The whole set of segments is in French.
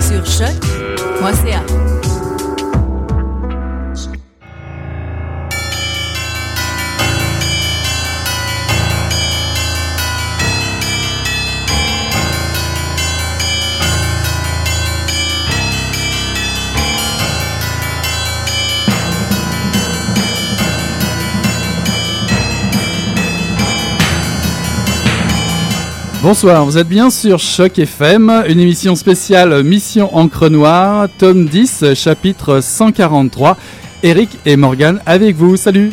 Sur choc.ca. Bonsoir, vous êtes bien sur Choc FM, une émission spéciale Mission Encre Noire, tome 10, chapitre 143. Eric et Morgan avec vous, salut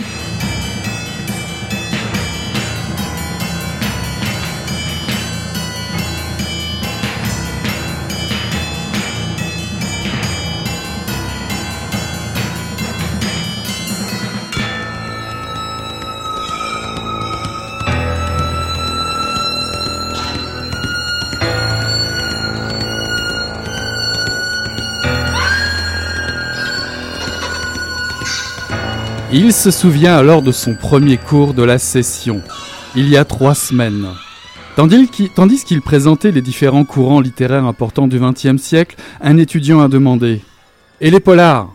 Il se souvient alors de son premier cours de la session, il y a trois semaines. Tandis qu'il présentait les différents courants littéraires importants du XXe siècle, un étudiant a demandé Et les polars?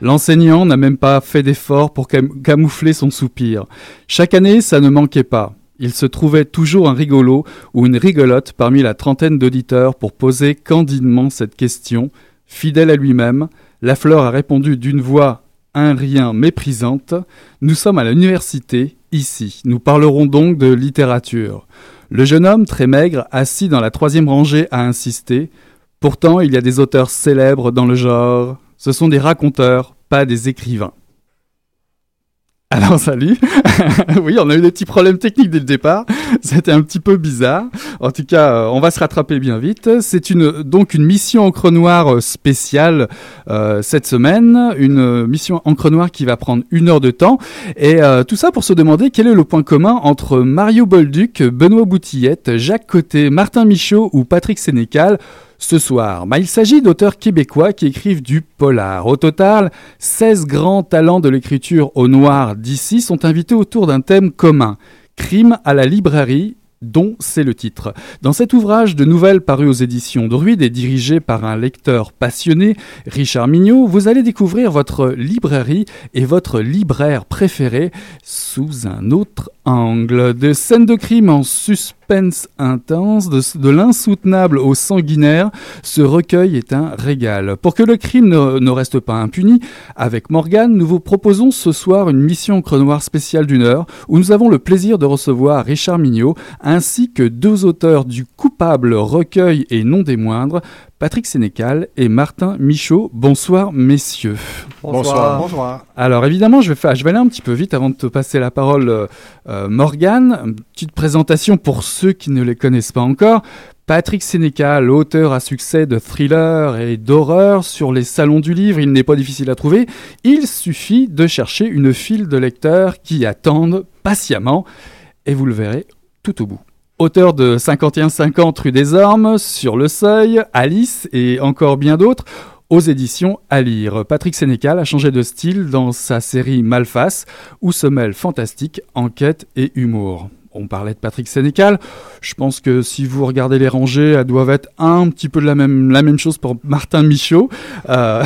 L'enseignant n'a même pas fait d'effort pour camoufler son soupir. Chaque année, ça ne manquait pas. Il se trouvait toujours un rigolo ou une rigolote parmi la trentaine d'auditeurs pour poser candidement cette question. Fidèle à lui-même, Lafleur a répondu d'une voix un rien méprisante, nous sommes à l'université, ici. Nous parlerons donc de littérature. Le jeune homme, très maigre, assis dans la troisième rangée, a insisté. Pourtant, il y a des auteurs célèbres dans le genre. Ce sont des raconteurs, pas des écrivains. Alors salut. oui, on a eu des petits problèmes techniques dès le départ. C'était un petit peu bizarre. En tout cas, euh, on va se rattraper bien vite. C'est une donc une mission encre noire euh, spéciale euh, cette semaine, une mission encre noire qui va prendre une heure de temps et tout ça pour se demander quel est le point commun entre Mario Bolduc, Benoît Boutillette, Jacques Côté, Martin Michaud ou Patrick Sénécal ce soir. Il s'agit d'auteurs québécois qui écrivent du polar. Au total, 16 grands talents de l'écriture au noir d'ici sont invités autour d'un thème commun. Crime à la librairie, dont c'est le titre. Dans cet ouvrage de nouvelles paru aux éditions Druide et dirigé par un lecteur passionné, Richard Mignot, vous allez découvrir votre librairie et votre libraire préféré sous un autre angle. De scènes de crime en suspens intense, de, l'insoutenable au sanguinaire, ce recueil est un régal. Pour que le crime ne, reste pas impuni, avec Morgane, nous vous proposons ce soir une mission crenoir spéciale d'une heure où nous avons le plaisir de recevoir Richard Mignot, ainsi que deux auteurs du coupable recueil et non des moindres, Patrick Sénécal et Martin Michaud. Bonsoir messieurs. Bonsoir. Bonsoir. Alors évidemment, je vais, faire, je vais aller un petit peu vite avant de te passer la parole, euh, euh Morgane. Une petite présentation pour ceux qui ne les connaissent pas encore. Patrick Sénécal, auteur à succès de thrillers et d'horreur sur les salons du livre, il n'est pas difficile à trouver. Il suffit de chercher une file de lecteurs qui attendent patiemment et vous le verrez tout au bout. Auteur de 51-50 rue des Ormes, Sur le Seuil, Alice et encore bien d'autres, aux éditions à lire. Patrick Sénécal a changé de style dans sa série Malface, où se mêlent fantastique, enquête et humour on parlait de Patrick Sénécal. Je pense que si vous regardez les rangées, elles doivent être un petit peu de la même, chose pour Martin Michaud, euh,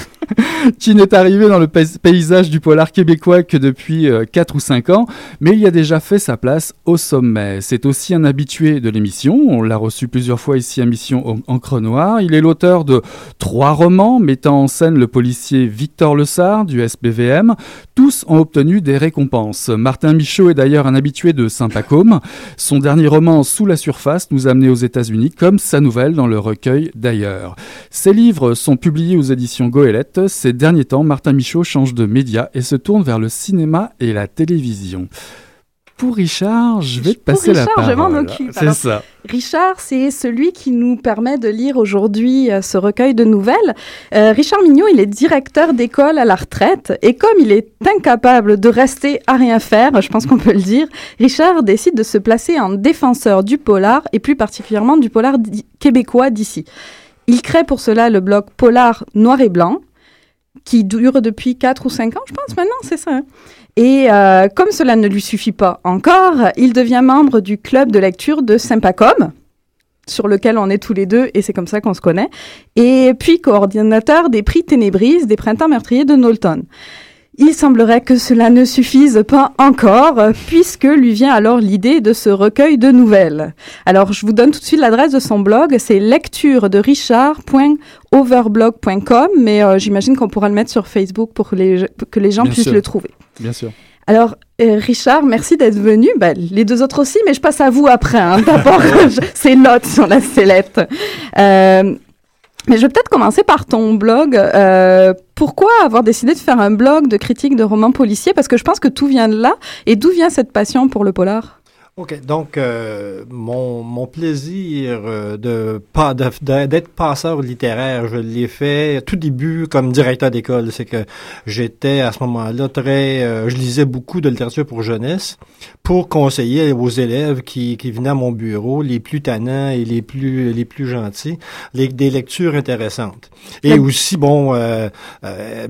qui n'est arrivé dans le paysage du polar québécois que depuis 4 euh, ou 5 ans, mais il a déjà fait sa place au sommet. C'est aussi un habitué de l'émission, on l'a reçu plusieurs fois ici à Mission Encre Noire. Il est l'auteur de trois romans mettant en scène le policier Victor Lessard du SPVM. Tous ont obtenu des récompenses. Martin Michaud est d'ailleurs un habitué de Saint-Pacôme. Son dernier roman Sous la surface nous a amené aux États-Unis, comme sa nouvelle dans le recueil d'ailleurs. Ses livres sont publiés aux éditions Goélette. Ces derniers temps, Martin Michaud change de média et se tourne vers le cinéma et la télévision pour Richard, je vais te passer la parole. je m'en occupe. C'est ça. Richard, c'est celui qui nous permet de lire aujourd'hui euh, ce recueil de nouvelles. Euh, Richard Mignot, il est directeur d'école à la retraite et comme il est incapable de rester à rien faire, je pense qu'on peut le dire, Richard décide de se placer en défenseur du polar et plus particulièrement du polar québécois d'ici. Il crée pour cela le blog Polar Noir et Blanc qui dure depuis 4 ou 5 ans, je pense maintenant, c'est ça. Hein. Et euh, comme cela ne lui suffit pas encore, il devient membre du club de lecture de Sympacom, sur lequel on est tous les deux, et c'est comme ça qu'on se connaît, et puis coordinateur des prix Ténébrise des Printemps meurtriers de Knowlton. Il semblerait que cela ne suffise pas encore, puisque lui vient alors l'idée de ce recueil de nouvelles. Alors, je vous donne tout de suite l'adresse de son blog, c'est lecture de richard.overblog.com, mais euh, j'imagine qu'on pourra le mettre sur Facebook pour que les, que les gens puissent le trouver. Bien sûr. Alors, euh, Richard, merci d'être venu. Ben, les deux autres aussi, mais je passe à vous après. Hein. D'abord, ces notes sur la sellette. Euh, mais je vais peut-être commencer par ton blog. Euh, pourquoi avoir décidé de faire un blog de critique de romans policiers? Parce que je pense que tout vient de là. Et d'où vient cette passion pour le polar? OK. Donc, euh, mon, mon plaisir euh, de d'être passeur littéraire, je l'ai fait tout début comme directeur d'école. C'est que j'étais à ce moment-là très... Euh, je lisais beaucoup de littérature pour jeunesse pour conseiller aux élèves qui, qui venaient à mon bureau, les plus tannants et les plus les plus gentils, les, des lectures intéressantes. Et aussi, bon,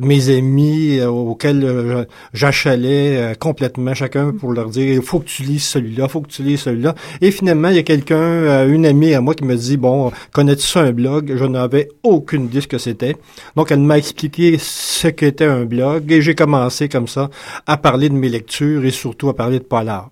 mes amis auxquels j'achalais complètement chacun pour leur dire, il faut que tu lises celui-là, faut que tu lis celui-là. Et finalement, il y a quelqu'un, euh, une amie à moi qui me dit, bon, connais-tu ça un blog? Je n'avais aucune idée ce que c'était. Donc, elle m'a expliqué ce qu'était un blog et j'ai commencé comme ça à parler de mes lectures et surtout à parler de polar.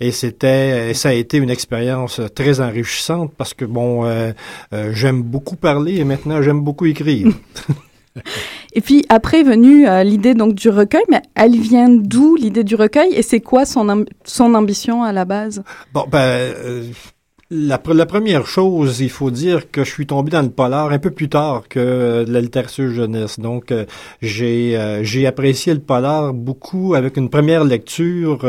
Et c'était, ça a été une expérience très enrichissante parce que bon, euh, euh, j'aime beaucoup parler et maintenant j'aime beaucoup écrire. Et puis après est venue euh, l'idée donc du recueil, mais elle vient d'où l'idée du recueil et c'est quoi son, son ambition à la base? Bon ben euh, la, la, première chose, il faut dire que je suis tombé dans le polar un peu plus tard que la littérature jeunesse. Donc, euh, j'ai j'ai apprécié le polar beaucoup avec une première lecture,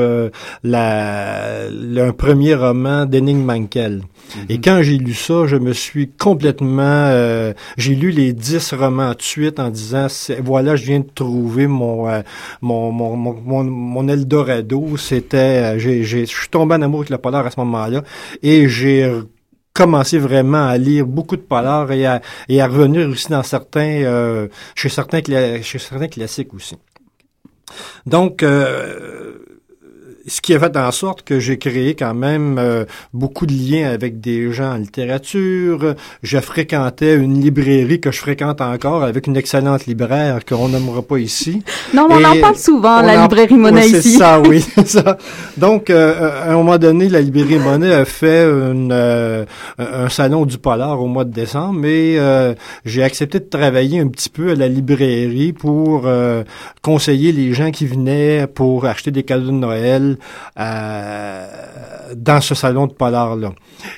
la, un premier roman d'Henning Mankell. Et quand j'ai lu ça, je me suis complètement... Euh, j'ai lu les dix romans de suite en disant, voilà, je viens de trouver mon, euh, mon, mon, mon, mon, Eldorado. C'était... Euh, je suis tombé en amour avec le polar à ce moment-là. Et j'ai commencé vraiment à lire beaucoup de polar et à, revenir aussi dans certains... chez, certains chez certains classiques aussi. Donc... Euh, ce qui a fait en sorte que j'ai créé quand même euh, beaucoup de liens avec des gens en littérature. Je fréquentais une librairie que je fréquente encore avec une excellente libraire qu'on n'aimera pas ici. Non, mais on en parle souvent, la librairie Monet ici. C'est ça, oui, ça. Donc, euh, à un moment donné, la librairie Monet a fait une, euh, un salon du polar au mois de décembre, mais j'ai accepté de travailler un petit peu à la librairie pour conseiller les gens qui venaient pour acheter des cadeaux de Noël, Euh, dans ce salon de polar-là.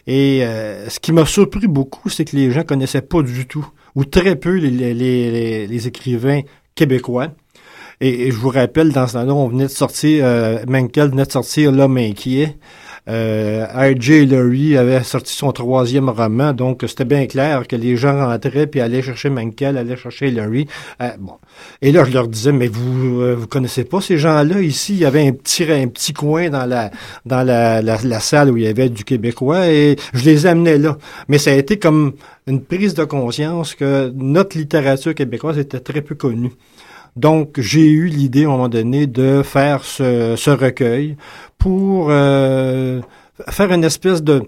Et euh, ce qui m'a surpris beaucoup, c'est que les gens connaissaient pas du tout, ou très peu, les, écrivains québécois. Et, je vous rappelle, dans ce salon, on venait de sortir, euh, Menkel venait de sortir L'homme inquiet. Euh, R.J. Lurie avait sorti son troisième roman, donc c'était bien clair que les gens rentraient puis allaient chercher Menkel, allaient chercher Lurie. Euh, bon. Et là, je leur disais, mais vous euh, vous connaissez pas ces gens-là ici? Il y avait un petit un petit coin dans la dans la, la, salle où il y avait du québécois et je les amenais là. Mais ça a été comme une prise de conscience que notre littérature québécoise était très peu connue. Donc, j'ai eu l'idée à un moment donné de faire ce, recueil pour euh, faire une espèce de,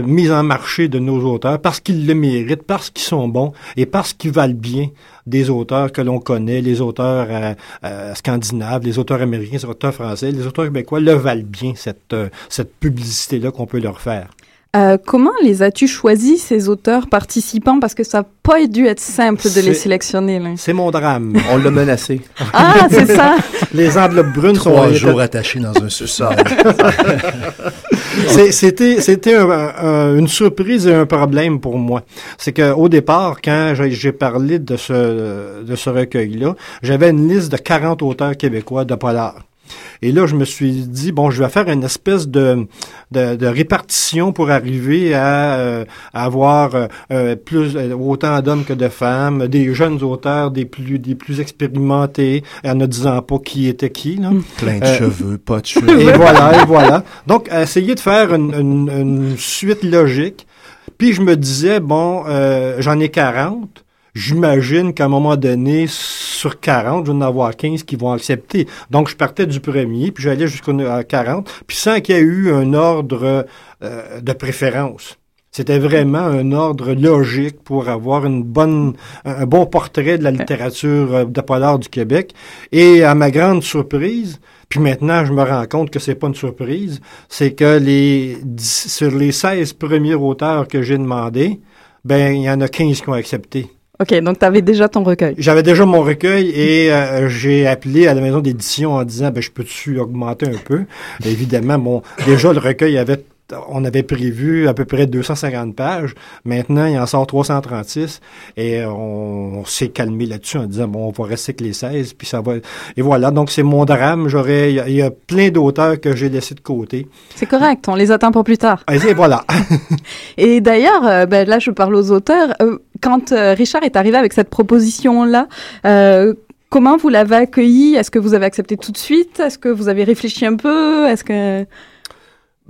mise en marché de nos auteurs parce qu'ils le méritent, parce qu'ils sont bons et parce qu'ils valent bien des auteurs que l'on connaît, les auteurs euh, euh, scandinaves, les auteurs américains, les auteurs français, les auteurs québécois le valent bien, cette, cette publicité-là qu'on peut leur faire. Euh, comment les as-tu choisis, ces auteurs participants? Parce que ça n'a pas dû être simple de les sélectionner. C'est mon drame. On l'a menacé. ah, c'est ça. les enveloppes brunes sont... Trois jours attachés dans un sous-sol. C'était c'était une surprise et un problème pour moi. C'est qu'au départ, quand j'ai parlé de ce, de ce recueil-là, j'avais une liste de 40 auteurs québécois de polar. Et là, je me suis dit, bon, je vais faire une espèce de, de, répartition pour arriver à, euh, avoir euh, euh, plus autant d'hommes que de femmes, des jeunes auteurs, des plus des plus expérimentés, en ne disant pas qui était qui. Là. Plein de cheveux, pas de cheveux. Et voilà, et voilà. Donc, essayer de faire une, une, une, suite logique. Puis je me disais, bon, j'en ai 40 J'imagine qu'à un moment donné, sur 40, je vais en avoir 15 qui vont accepter. Donc, je partais du premier, puis j'allais jusqu'à 40, puis sans qu'il y ait eu un ordre euh, de préférence. C'était vraiment un ordre logique pour avoir une bonne, un bon portrait de la littérature euh, de polar du Québec. Et à ma grande surprise, puis maintenant je me rends compte que c'est pas une surprise, c'est que les sur les 16 premiers auteurs que j'ai demandé, ben il y en a 15 qui ont accepté. OK, donc tu avais déjà ton recueil. J'avais déjà mon recueil et euh, j'ai appelé à la maison d'édition en disant ben je peux-tu augmenter un peu? Évidemment, bon, déjà le recueil avait on avait prévu à peu près 250 pages. Maintenant, il en sort 336 et on, s'est calmé là-dessus en disant bon, on va rester que les 16 puis ça va et voilà. Donc c'est mon drame. J'aurais il y, a plein d'auteurs que j'ai laissés de côté. C'est correct. On les attend pour plus tard. Et voilà. et d'ailleurs, euh, ben là, je parle aux auteurs. Euh, quand euh, Richard est arrivé avec cette proposition-là, comment vous l'avez accueilli? Est-ce que vous avez accepté tout de suite? Est-ce que vous avez réfléchi un peu? Est-ce que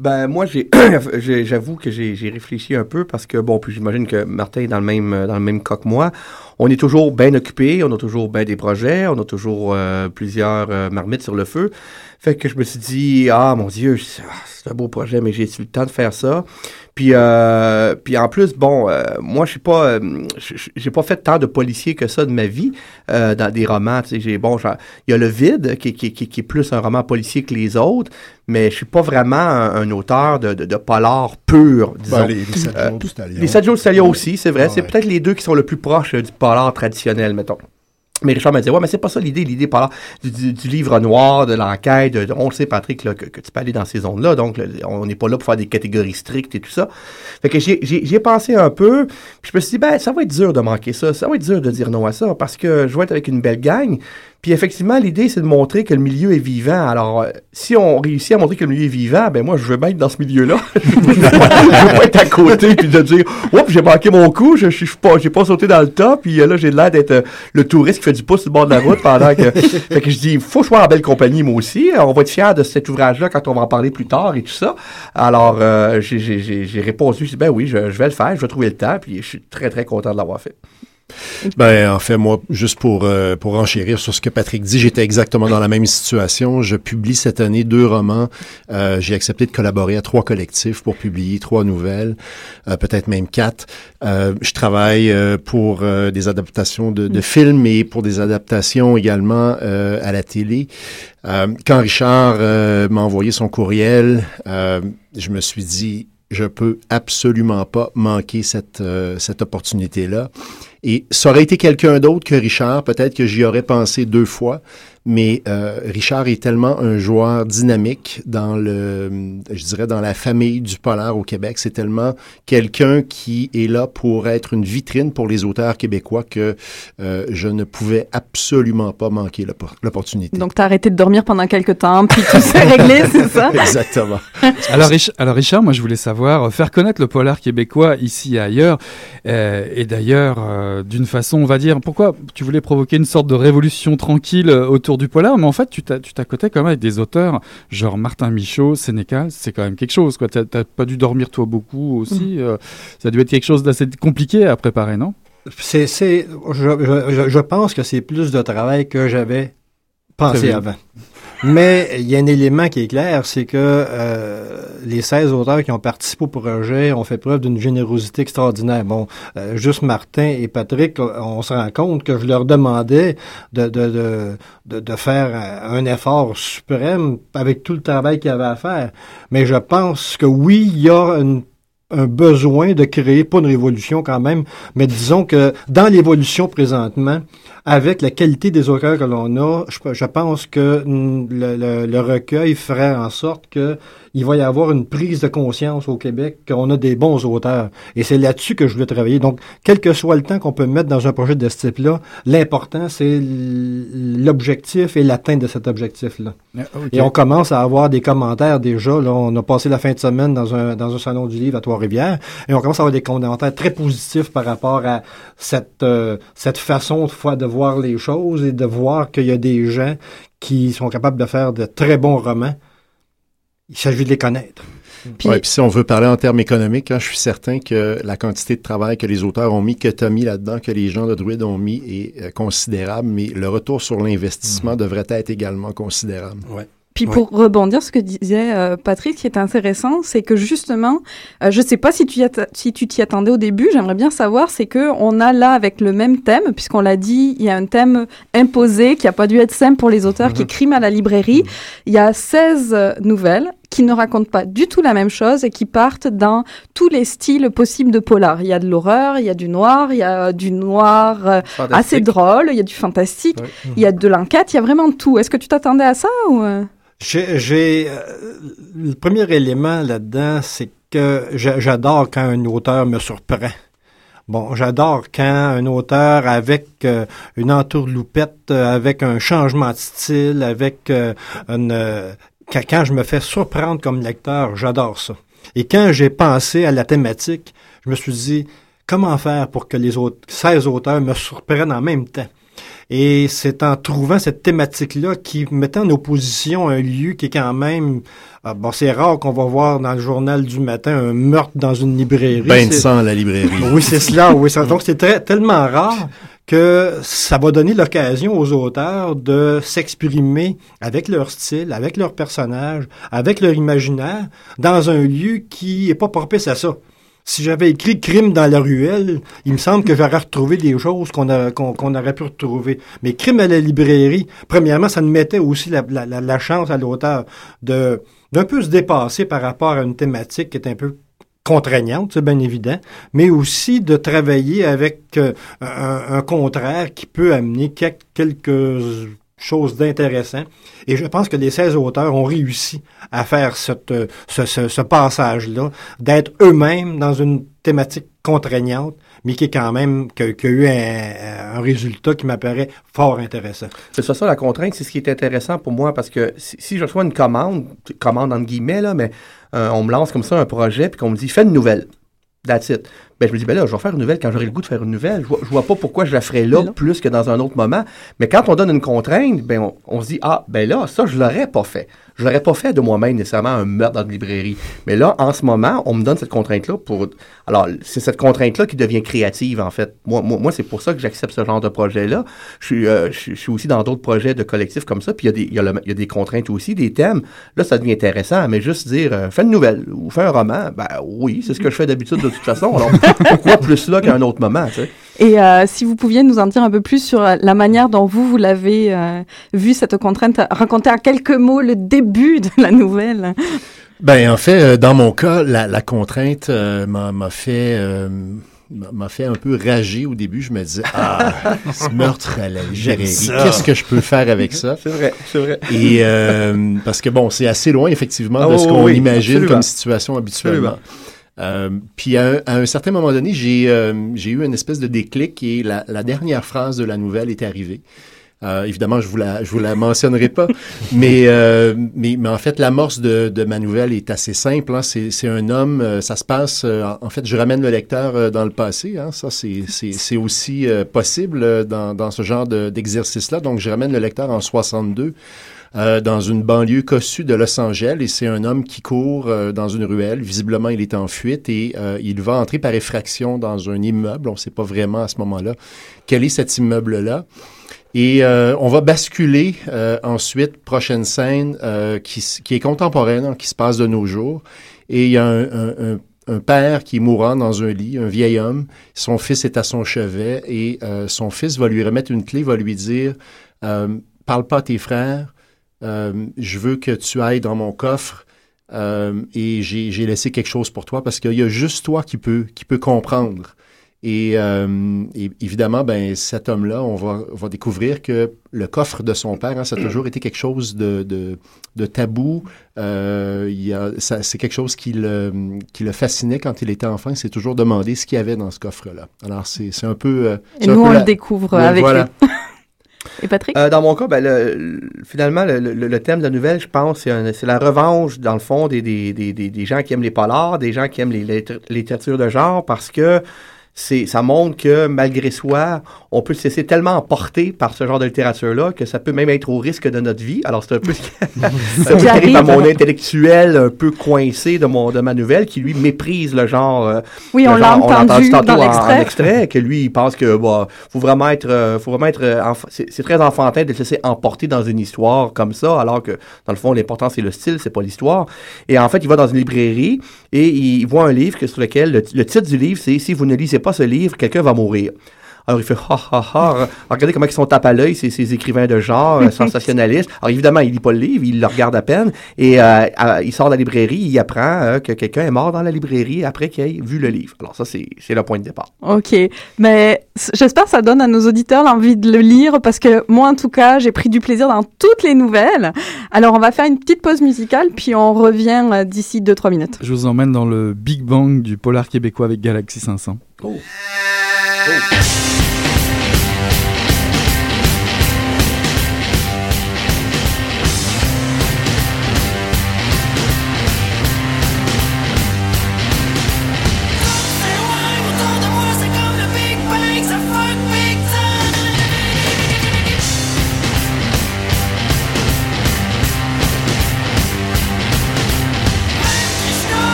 ben moi j'avoue que j'ai réfléchi un peu parce que bon puis j'imagine que Martin est dans le même dans le même cas que moi. On est toujours bien occupé, on a toujours bien des projets, on a toujours euh, plusieurs euh, marmites sur le feu. Fait que je me suis dit ah mon dieu, c'est un beau projet mais j'ai eu le temps de faire ça? Puis, euh, puis en plus, bon, euh, moi, je suis pas, euh, j'ai pas fait tant de policiers que ça de ma vie dans des romans. Tu sais, j'ai bon, il y a le vide qui, qui, qui, est plus un roman policier que les autres, mais je suis pas vraiment un, auteur de, de, polar pur, disons. Ben, les, Sept jours de aussi, c'est vrai. c'est peut-être les deux qui sont le plus proches du polar traditionnel, mettons. Mais Richard m'a dit, ouais, mais c'est pas ça l'idée. L'idée par du, du, livre noir, de l'enquête. on le sait, Patrick, là, que, tu peux aller dans ces zones-là. Donc, on n'est pas là pour faire des catégories strictes et tout ça. Fait que j'ai pensé un peu. Puis je me suis dit, ben, ça va être dur de manquer ça. Ça va être dur de dire non à ça parce que je vais être avec une belle gang. Puis effectivement, l'idée, c'est de montrer que le milieu est vivant. Alors, euh, si on réussit à montrer que le milieu est vivant, ben moi, je veux bien être dans ce milieu-là. je veux pas être à côté puis de dire, oups, j'ai manqué mon coup, je suis pas, j'ai pas sauté dans le top, puis euh, là, j'ai l'air d'être euh, le touriste qui fait du pouce sur le bord de la route pendant que. fait que je dis, faut que je sois en belle compagnie, moi aussi. On va être fiers de cet ouvrage-là quand on va en parler plus tard et tout ça. Alors, j'ai répondu, ben oui, je, je vais le faire, je vais trouver le temps, puis je suis très, très content de l'avoir fait. Ben, en fait, moi, juste pour, euh, pour enchérir sur ce que Patrick dit, j'étais exactement dans la même situation. Je publie cette année deux romans. Euh, j'ai accepté de collaborer à trois collectifs pour publier trois nouvelles, euh, peut-être même quatre. je travaille pour des adaptations de, de, films et pour des adaptations également à la télé. quand Richard m'a envoyé son courriel, je me suis dit, je peux absolument pas manquer cette, cette opportunité-là. Et ça aurait été quelqu'un d'autre que Richard, peut-être que j'y aurais pensé deux fois, mais euh, Richard est tellement un joueur dynamique dans le, je dirais, dans la famille du polar au Québec. C'est tellement quelqu'un qui est là pour être une vitrine pour les auteurs québécois que euh, je ne pouvais absolument pas manquer l'opportunité. Donc, tu as arrêté de dormir pendant quelques temps, puis tout s'est réglé, c'est ça? Exactement. alors, alors, Richard, moi, je voulais savoir, euh, faire connaître le polar québécois ici et ailleurs, euh, et d'ailleurs, euh, d'une façon, on va dire, pourquoi tu voulais provoquer une sorte de révolution tranquille autour du polar, mais en fait, tu t'accotais quand même avec des auteurs, genre Martin Michaud, Sénécal, c'est quand même quelque chose, quoi. T'as pas dû dormir toi beaucoup aussi. Mm. Euh, ça a dû être quelque chose d'assez compliqué à préparer, non? C'est, je, je, pense que c'est plus de travail que j'avais pensé avant. Mais il y a un élément qui est clair, c'est que euh, les 16 auteurs qui ont participé au projet ont fait preuve d'une générosité extraordinaire. Bon, euh, juste Martin et Patrick, on se rend compte que je leur demandais de, de, de, de, faire un effort suprême avec tout le travail qu'il y avait à faire. Mais je pense que oui, il y a un besoin de créer, pas une révolution quand même, mais disons que dans l'évolution présentement, avec la qualité des auteurs que l'on a, je, pense que le, le, recueil ferait en sorte que il va y avoir une prise de conscience au Québec qu'on a des bons auteurs. Et c'est là-dessus que je voulais travailler. Donc, quel que soit le temps qu'on peut mettre dans un projet de ce type-là, l'important, c'est l'objectif et l'atteinte de cet objectif-là. Ah, et on commence à avoir des commentaires déjà. Là, on a passé la fin de semaine dans un, dans un salon du livre à Trois-Rivières et on commence à avoir des commentaires très positifs par rapport à cette, euh, cette façon de, de voir les choses et de voir qu'il y a des gens qui sont capables de faire de très bons romans. Il s'agit de les connaître. Puis, puis si on veut parler en termes économiques, hein, je suis certain que la quantité de travail que les auteurs ont mis, que tu as mis là-dedans, que les gens de Druid ont mis est euh, considérable, mais le retour sur l'investissement mhm. devrait être également considérable. Ouais. Puis pour rebondir ce que disait euh, Patrick, qui est intéressant, c'est que justement, euh, je ne sais pas si tu si tu t'y attendais au début, j'aimerais bien savoir, c'est que on a là avec le même thème, puisqu'on l'a dit, il y a un thème imposé qui a pas dû être simple pour les auteurs, qui est Crime à la librairie. Il y a 16 nouvelles qui ne racontent pas du tout la même chose et qui partent dans tous les styles possibles de polar. Il y a de l'horreur, il y a du noir, il y a du noir euh, assez drôle, il y a du fantastique, il y a de l'enquête, il y a vraiment tout. Est-ce que tu t'attendais à ça ou j'ai euh, le premier élément là-dedans, c'est que j'adore quand un auteur me surprend. Bon, j'adore quand un auteur avec euh, une entourloupette, euh, avec un changement de style, avec une quand, je me fais surprendre comme lecteur, j'adore ça. Et quand j'ai pensé à la thématique, je me suis dit comment faire pour que les autres 16 auteurs me surprennent en même temps? Et c'est en trouvant cette thématique-là qui mettait en opposition un lieu qui est quand même... Ah, bon, c'est rare qu'on va voir dans le journal du matin un meurtre dans une librairie. Ben de sang la librairie. oui, c'est cela. Oui, donc c'est tellement rare que ça va donner l'occasion aux auteurs de s'exprimer avec leur style, avec leur personnage, avec leur imaginaire, dans un lieu qui est pas propice à ça si j'avais écrit crime dans la ruelle, il me semble que j'aurais retrouvé des choses qu'on qu'on aurait pu retrouver. Mais crime à la librairie, premièrement, ça nous mettait aussi la, la, la chance à l'auteur de d'un peu se dépasser par rapport à une thématique qui est un peu contraignante, c'est bien évident, mais aussi de travailler avec euh, un, contraire qui peut amener quelques chose d'intéressant. Et je pense que les 16 auteurs ont réussi à faire ce, passage-là, d'être eux-mêmes dans une thématique contraignante, mais qui est quand même, qui, a eu un, résultat qui m'apparaît fort intéressant. C'est ça, ça, la contrainte, c'est ce qui est intéressant pour moi, parce que si, je reçois une commande, commande entre guillemets, là, mais on me lance comme ça un projet, puis qu'on me dit, fais une nouvelle. That's it. Ben, je me dis, ben là, je vais faire une nouvelle quand j'aurai le goût de faire une nouvelle. Je vois, vois pas pourquoi je la ferais là plus que dans un autre moment. Mais quand on donne une contrainte, ben, on, on se dit, ah, ben là, ça, je l'aurais pas fait. Je l'aurais pas fait de moi-même nécessairement un meurtre dans une librairie. Mais là, en ce moment, on me donne cette contrainte-là pour. Alors, c'est cette contrainte-là qui devient créative, en fait. Moi, moi, moi c'est pour ça que j'accepte ce genre de projet-là. Je suis, euh, je, suis aussi dans d'autres projets de collectifs comme ça. Puis il y, a des, il, y a il y a des contraintes aussi, des thèmes. Là, ça devient intéressant. Mais juste dire, euh, fais une nouvelle ou fais un roman, ben oui, c'est ce que je fais d'habitude de toute façon. Alors, pourquoi plus là qu'à un autre moment, tu sais? Et euh, si vous pouviez nous en dire un peu plus sur euh, la manière dont vous, vous l'avez euh, vu, cette contrainte, raconter en quelques mots le début de la nouvelle. Ben en fait, dans mon cas, la, la contrainte m'a fait m'a fait un peu rager au début. Je me disais, ah, ce meurtre à la qu'est-ce que je peux faire avec ça? C'est vrai, c'est vrai. Et euh, parce que bon, c'est assez loin effectivement de Ah, ce oui, qu'on oui, imagine absolument. comme situation habituellement. Euh, puis à un, à un certain moment donné, j'ai euh, j'ai eu une espèce de déclic et la, la dernière phrase de la nouvelle est arrivée. Euh, évidemment, je vous la, je vous la mentionnerai pas, mais, euh, mais, mais en fait, l'amorce de, de ma nouvelle est assez simple. Hein. C'est, c'est un homme, euh, ça se passe. euh, en- fait, je ramène le lecteur dans le passé. Hein. Ça, c'est, c'est, c'est aussi possible dans, dans ce genre de, d'exercice-là. Donc, je ramène le lecteur en 62. Euh, dans une banlieue cossue de Los Angeles et c'est un homme qui court euh, dans une ruelle. Visiblement, il est en fuite et euh, il va entrer par effraction dans un immeuble. On ne sait pas vraiment à ce moment-là quel est cet immeuble-là. Et euh, on va basculer euh, ensuite, prochaine scène, euh, qui, qui est contemporaine, hein, qui se passe de nos jours. Et il y a un, un- un- père qui est mourant dans un lit, un vieil homme. Son fils est à son chevet et euh, son fils va lui remettre une clé, va lui dire euh, Parle pas à tes frères, je veux que tu ailles dans mon coffre. euh, et j'ai j'ai laissé quelque chose pour toi parce qu'il y a juste toi qui peut, qui peut comprendre. Et, euh, et évidemment, ben, cet homme-là, on va, on va découvrir que le coffre de son père, hein, ça a toujours été quelque chose de, de, de tabou. Euh, il y a- ça- c'est quelque chose qui le, qui le fascinait quand il était enfant. Il s'est toujours demandé ce qu'il y avait dans ce coffre-là. Alors, c'est c'est un peu... euh, Et nous, peu on la- le découvre avec voilà. lui. Et Patrick? Euh, dans mon cas, ben, le- le- finalement, le, le- le thème de la nouvelle, je pense, c'est la revanche, dans le fond, des, des, des, gens qui aiment les polars, des gens qui aiment les, les littératures de genre, parce que c'est ça montre que, malgré soi, on peut se laisser tellement emporter par ce genre de littérature-là que ça peut même être au risque de notre vie. Alors, c'est un peu ce qui, arrive à mon intellectuel un peu coincé de, mon, de ma nouvelle, qui, lui, méprise le genre... euh, Oui, le on l'a entendu dans en- en l'extrait. extrait, que lui, il pense que bah, faut vraiment être, euh, faut vraiment être, euh, c'est très enfantin de se laisser emporter dans une histoire comme ça, alors que dans le fond, l'important c'est le style, c'est pas l'histoire. Et en fait, il va dans une librairie et il voit un livre que, sur lequel le, le titre du livre c'est si vous ne lisez pas ce livre, quelqu'un va mourir. Alors il fait ha ha ha. Regardez comment ils sont tape à l'œil ces, ces écrivains de genre euh, sensationnalistes. Alors évidemment, il lit pas le livre, il le regarde à peine et euh, à- il sort de la librairie, il apprend euh, que quelqu'un est mort dans la librairie après qu'il ait vu le livre. Alors ça c'est c'est le point de départ. Ok, mais j'espère que ça donne à nos auditeurs l'envie de le lire parce que moi, en tout cas, j'ai pris du plaisir dans toutes les nouvelles. Alors, on va faire une petite pause musicale puis on revient d'ici 2-3 minutes. Je vous emmène dans le Big Bang du polar québécois avec Galaxy 500. Pourrait pas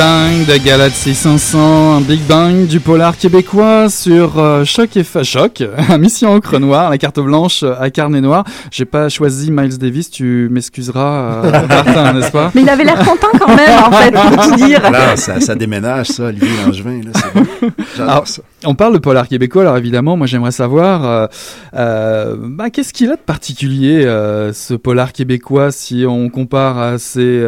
Bang de Galaxy 500, un Big Bang du polar québécois sur euh, Choc et Fa Choc, Mission Encre Noire, la carte blanche à carnet noir. J'ai pas choisi Miles Davis, tu m'excuseras, euh, Martin, n'est-ce pas? Mais il avait l'air content quand même, en fait, pour tout dire. Là, ça, ça déménage, ça, Olivier Langevin. Là, Alors. On parle de polar québécois, alors évidemment, moi j'aimerais savoir, euh, euh, bah, qu'est-ce qu'il a de particulier, euh, ce polar québécois, si on compare à ses,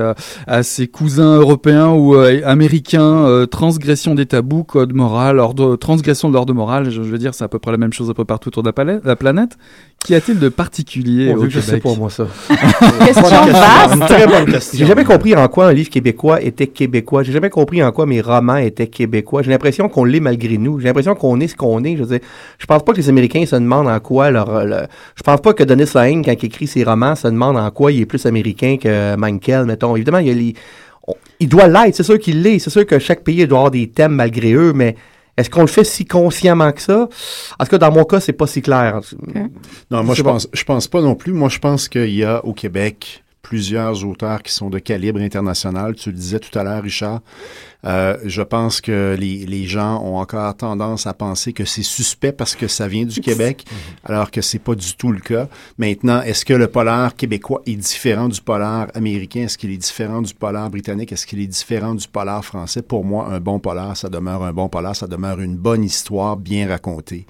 à ses cousins européens ou américains, transgression des tabous, code moral, ordre, transgression de l'ordre moral, je, je veux dire, c'est à peu près la même chose un peu partout autour de la planète. Qu'y a-t-il de particulier Bon, au que je sais Québec pas, moi, ça. Question vaste. très bonne question. J'ai jamais compris en quoi un livre québécois était québécois. J'ai jamais compris en quoi mes romans étaient québécois. J'ai l'impression qu'on l'est malgré nous. J'ai l'impression qu'on est ce qu'on est. Je veux dire, je pense pas que les Américains se demandent en quoi leur, le- je pense pas que Denis Lane, quand il écrit ses romans, se demande en quoi il est plus américain que Mankel, mettons. Évidemment, il y a les, on- il doit l'être. C'est sûr qu'il l'est. C'est sûr que chaque pays doit avoir des thèmes malgré eux, mais est-ce qu'on le fait si consciemment que ça? En tout cas, dans mon cas, c'est pas si clair. Non, moi, je pense, je pense pas non plus. Moi, je pense qu'il y a au Québec plusieurs auteurs qui sont de calibre international. Tu le disais tout à l'heure, Richard. Euh, je pense que les, les gens ont encore tendance à penser que c'est suspect parce que ça vient du Québec, alors que c'est pas du tout le cas. Maintenant, est-ce que le polar québécois est différent du polar américain? Est-ce qu'il est différent du polar britannique? Est-ce qu'il est différent du polar français? Pour moi, un bon polar, ça demeure un bon polar, ça demeure une bonne histoire bien racontée.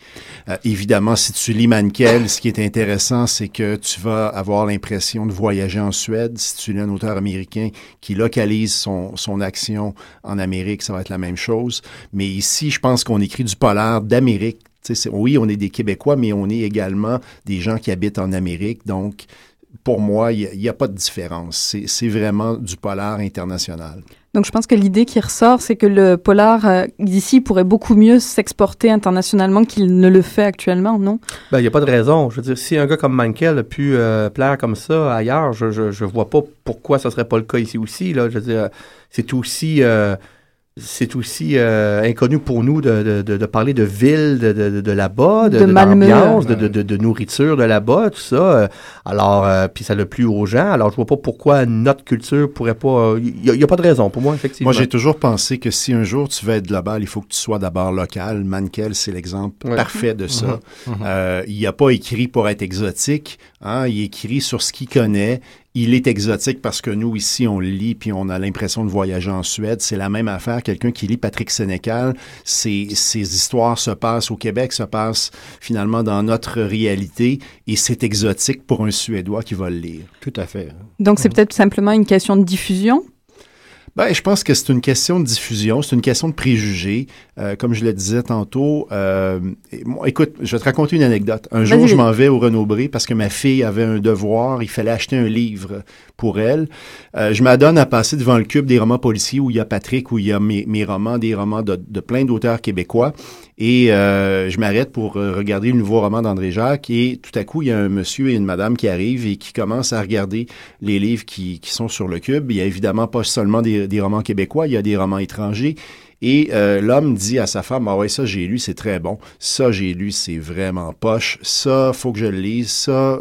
Euh, évidemment, si tu lis Mankel, ce qui est intéressant, c'est que tu vas avoir l'impression de voyager en Suède. Si tu lis un auteur américain qui localise son, son action en Amérique, ça va être la même chose. Mais ici, je pense qu'on écrit du polar d'Amérique. Oui, on est des Québécois, mais on est également des gens qui habitent en Amérique. Donc, pour moi, il n'y a, pas de différence. C'est vraiment du polar international. Donc je pense que l'idée qui ressort, c'est que le polar euh, d'ici pourrait beaucoup mieux s'exporter internationalement qu'il ne le fait actuellement, non? Ben, il n'y a pas de raison. Je veux dire, si un gars comme Mankel a pu euh, plaire comme ça ailleurs, je, je vois pas pourquoi ça serait pas le cas ici aussi. Là. Je veux dire, c'est aussi, euh, c'est aussi euh, inconnu pour nous de, de, parler de ville de, de, là-bas, de, d'ambiance, de, de, de, de nourriture de là-bas, tout ça. Euh, Alors, euh, puis ça le plu aux gens. Alors, je vois pas pourquoi notre culture pourrait pas. Il y, a- a pas de raison pour moi, effectivement. Moi, j'ai toujours pensé que si un jour tu veux être global, il faut que tu sois d'abord local. Mankel, c'est l'exemple Ouais. parfait de ça. Mhm. Euh, il n'a pas écrit pour être exotique. Hein, il écrit sur ce qu'il connaît. Il est exotique parce que nous, ici, on le lit puis on a l'impression de voyager en Suède. C'est la même affaire. Quelqu'un qui lit Patrick Sénécal, ses, ses histoires se passent au Québec, se passent finalement dans notre réalité et c'est exotique pour un Suédois qui va le lire. Tout à fait. Donc c'est peut-être simplement une question de diffusion? Ben, je pense que c'est une question de diffusion, c'est une question de préjugés. Euh, comme je le disais tantôt, euh, écoute, je vais te raconter une anecdote. Un jour, je m'en vais au Renaud-Bré parce que ma fille avait un devoir, il fallait acheter un livre pour elle. Euh, je m'adonne à passer devant le cube des romans policiers où il y a Patrick, où il y a mes, romans, des romans de, plein d'auteurs québécois. Et euh, je m'arrête pour euh, regarder le nouveau roman d'André Jacques et tout à coup, il y a un monsieur et une madame qui arrivent et qui commencent à regarder les livres qui, sont sur le cube. Il y a évidemment pas seulement des, romans québécois, il y a des romans étrangers. Et l'homme dit à sa femme, ah ouais, ça j'ai lu, c'est très bon. Ça j'ai lu, c'est vraiment poche. Ça, faut que je le lise. Ça,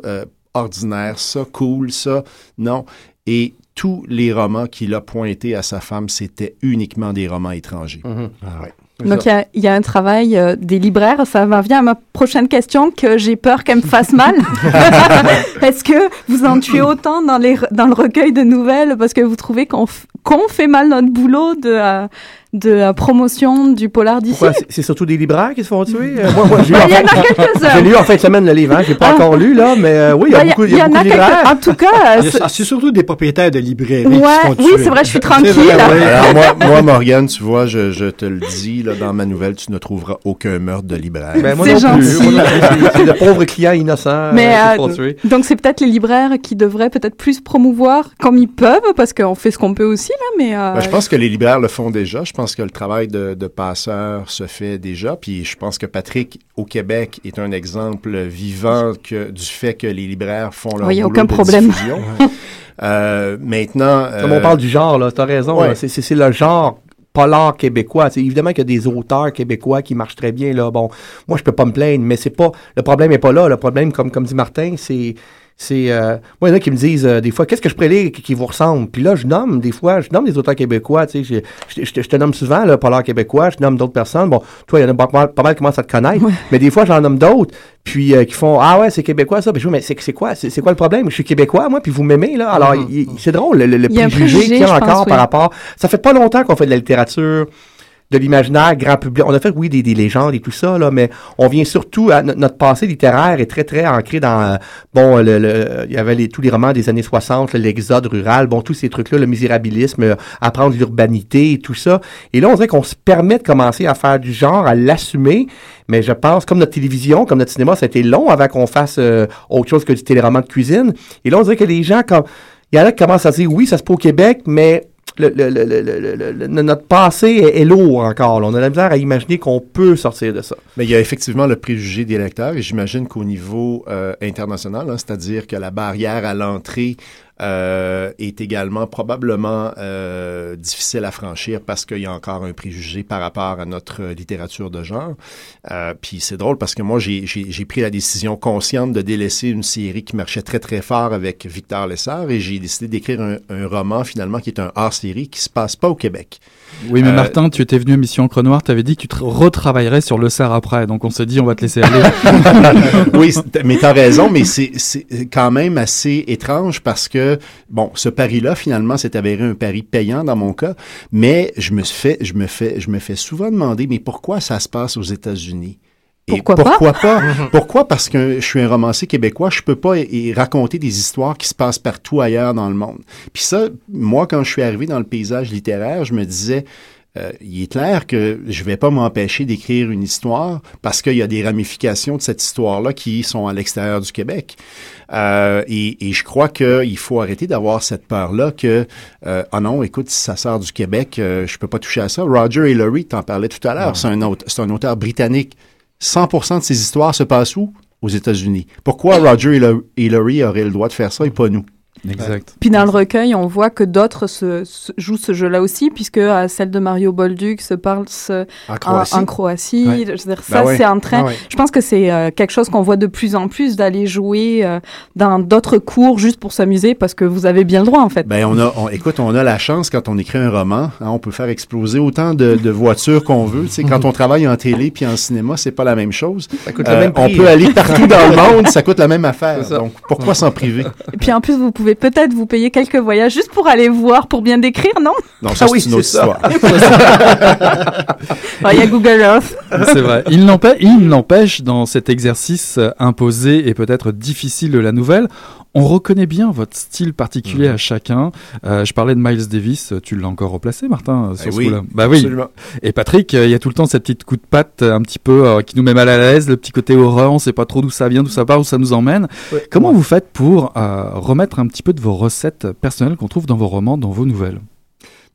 ordinaire. Ça, cool. Ça, non. Et tous les romans qu'il a pointés à sa femme, c'était uniquement des romans étrangers. Mhm. Ah ouais. Donc il y a, il y a un travail euh, des libraires. Ça m'en vient à ma prochaine question que j'ai peur qu'elle me fasse mal. Est-ce que vous en tuez autant dans, les, dans le recueil de nouvelles? Parce que vous trouvez qu'on f- qu'on fait mal notre boulot de, euh, de la promotion du polar d'ici? C'est- surtout des libraires qui se font tuer? Euh, moi, moi, j'ai lu Ben, en Il y en fait- a quelques-uns. J'ai lu en fin de semaine le livre, hein. J'ai pas Ah. encore lu, là, mais euh, oui, il y a Ben, beaucoup, y a beaucoup a de quelques- libraires. En tout cas, euh, C'est surtout des propriétaires de librairies Ouais, qui se font oui, tuer. c'est vrai, je suis tranquille. vrai, oui. Alors moi, moi, Morgane, tu vois, je, je te le dis, là, dans ma nouvelle, tu ne trouveras aucun meurtre de libraire. Ben, C'est gentil. C'est- de pauvres clients innocents Mais, euh, qui euh, se font tuer. donc c'est peut-être les libraires qui devraient peut-être plus promouvoir comme ils peuvent parce qu'on fait ce qu'on peut aussi là, mais euh, Ben, je pense que les libraires le font déjà. Je pense que le travail de, de passeur se fait déjà. Puis je pense que Patrick, au Québec, est un exemple vivant que, du fait que les libraires font leur Oui, boulot aucun de problème. diffusion. Euh, maintenant... Comme euh, on parle du genre, là, t'as raison. ouais. là. C'est- le genre polar québécois. Évidemment qu'il y a des auteurs québécois qui marchent très bien. Là. Bon, moi, je peux pas me plaindre, mais c'est pas le problème est pas là. Le problème, comme, comme dit Martin, c'est c'est euh, moi il y en a qui me disent euh, des fois qu'est-ce que je pourrais lire qui, qui vous ressemble? Puis là je nomme des fois je nomme des auteurs québécois tu sais je, je, je, je te nomme souvent là Polar québécois je nomme d'autres personnes. Bon toi il y en a pas mal, pas mal qui commencent à te connaître mais des fois j'en nomme d'autres puis euh, qui font ah ouais c'est québécois ça. Ben je dis, mais c'est c'est quoi? C'est c'est quoi le problème? Je suis québécois moi puis vous m'aimez là. Alors il- c'est drôle le, le- le préjugé qu'il y a encore oui. par rapport. Ça fait pas longtemps qu'on fait de la littérature de l'imaginaire grand public. On a fait, oui, des, des légendes et tout ça, là, mais on vient surtout à no- notre passé littéraire est très, très ancré dans, euh, bon, le, le- il y avait les, tous les romans des années 60, là, l'exode rural, bon, tous ces trucs-là, le misérabilisme, euh, apprendre l'urbanité et tout ça. Et là, on dirait qu'on se permet de commencer à faire du genre, à l'assumer, mais je pense, comme notre télévision, comme notre cinéma, ça a été long avant qu'on fasse euh, autre chose que du téléroman de cuisine. Et là, on dirait que les gens, comme, il y en a qui commencent à dire, oui, ça se peut au Québec, mais notre passé est, lourd encore. On a la misère à imaginer qu'on peut sortir de ça. Mais il y a effectivement le préjugé des lecteurs et j'imagine qu'au niveau euh, international, hein, c'est-à-dire que la barrière à l'entrée euh, est également probablement euh, difficile à franchir parce qu'il y a encore un préjugé par rapport à notre littérature de genre. Euh, Puis c'est drôle parce que moi, j'ai- pris la décision consciente de délaisser une série qui marchait très très fort avec Victor Lessard et j'ai décidé d'écrire un, un roman finalement qui est un hors-série qui se passe pas au Québec. Oui, mais Euh, Martin, tu étais venu à Mission Encre Noire, tu avais dit que tu retravaillerais sur le SAR après, donc on s'est dit on va te laisser aller. oui, mais t'as raison, mais c'est quand même assez étrange parce que, bon, ce pari-là, finalement, s'est avéré un pari payant dans mon cas, mais je me fait, je me fais, je me fais souvent demander, mais pourquoi ça se passe aux États-Unis? Et Pourquoi pas? pourquoi pas? pourquoi? Parce que je suis un romancier québécois, je peux pas y raconter des histoires qui se passent partout ailleurs dans le monde. Puis ça, moi, quand je suis arrivé dans le paysage littéraire, je me disais, euh, il est clair que je vais pas m'empêcher d'écrire une histoire parce qu'il y a des ramifications de cette histoire-là qui sont à l'extérieur du Québec. Euh, et, et je crois qu'il faut arrêter d'avoir cette peur-là que, euh, ah non, écoute, si ça sort du Québec, euh, je peux pas toucher à ça. Roger Hillary, t'en parlais tout à l'heure, c'est un, autre- c'est un auteur britannique. 100% de ses histoires se passent où? Aux États-Unis. Pourquoi Roger Hillary aurait le droit de faire ça et pas nous? Exact. Puis dans le recueil, on voit que d'autres se, se- jouent ce jeu-là aussi, puisque euh, celle de Mario Bolduc se parle se- En Croatie. en Croatie. Ouais. Je veux dire, Ben ça, ouais. c'est en train. Ah ouais. Je pense que c'est euh, quelque chose qu'on voit de plus en plus d'aller jouer euh, dans d'autres cours juste pour s'amuser, parce que vous avez bien le droit, en fait. Ben, on a, on- écoute, on a la chance quand on écrit un roman, hein, on peut faire exploser autant de, de voitures qu'on veut. Tu sais, quand on travaille en télé puis en cinéma, c'est pas la même chose. Ça coûte Euh, le même on peut aller partout dans le monde, ça coûte la même affaire. Donc, pourquoi s'en priver? Et puis en plus, vous pouvez peut-être vous payer quelques voyages juste pour aller voir, pour bien décrire, non? Non, ça, Ah oui, c'est une autre histoire. Il y a Google Earth. C'est vrai. Il n'empê- il n'empêche, dans cet exercice imposé et peut-être difficile de la nouvelle, on reconnaît bien votre style particulier Mhm. à chacun. Euh, je parlais de Miles Davis, tu l'as encore replacé, Martin, euh, sur Eh ce oui, coup-là. Bah oui. Absolument. Et Patrick, euh, il y a tout le temps cette petite coup de patte euh, un petit peu euh, qui nous met mal à l'aise, le petit côté horreur, on sait pas trop d'où ça vient, d'où ça part, où ça nous emmène. Ouais. Comment vous faites pour remettre un petit peu de vos recettes personnelles qu'on trouve dans vos romans, dans vos nouvelles?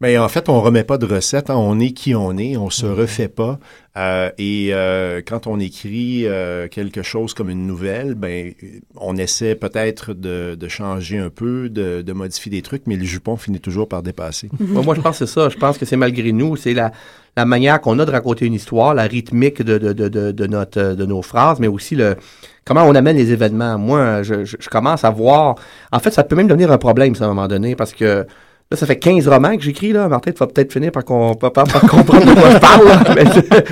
Mais en fait, on remet pas de recettes. hein. On est qui on est. On se refait pas. Euh, et euh, quand on écrit euh, quelque chose comme une nouvelle, ben, on essaie peut-être de, de changer un peu, de, de modifier des trucs, mais le jupon finit toujours par dépasser. moi, moi, je pense que c'est ça. Je pense que c'est malgré nous. C'est la, la manière qu'on a de raconter une histoire, la rythmique de, de, de, de, de notre, de nos phrases, mais aussi le comment on amène les événements. Moi, je, je, je commence à voir. En fait, ça peut même devenir un problème, ça, à un moment donné, parce que Là, ça fait 15 romans que j'écris, là. Martin, tu vas peut-être finir par, com- par, par- comprendre de quoi je parle,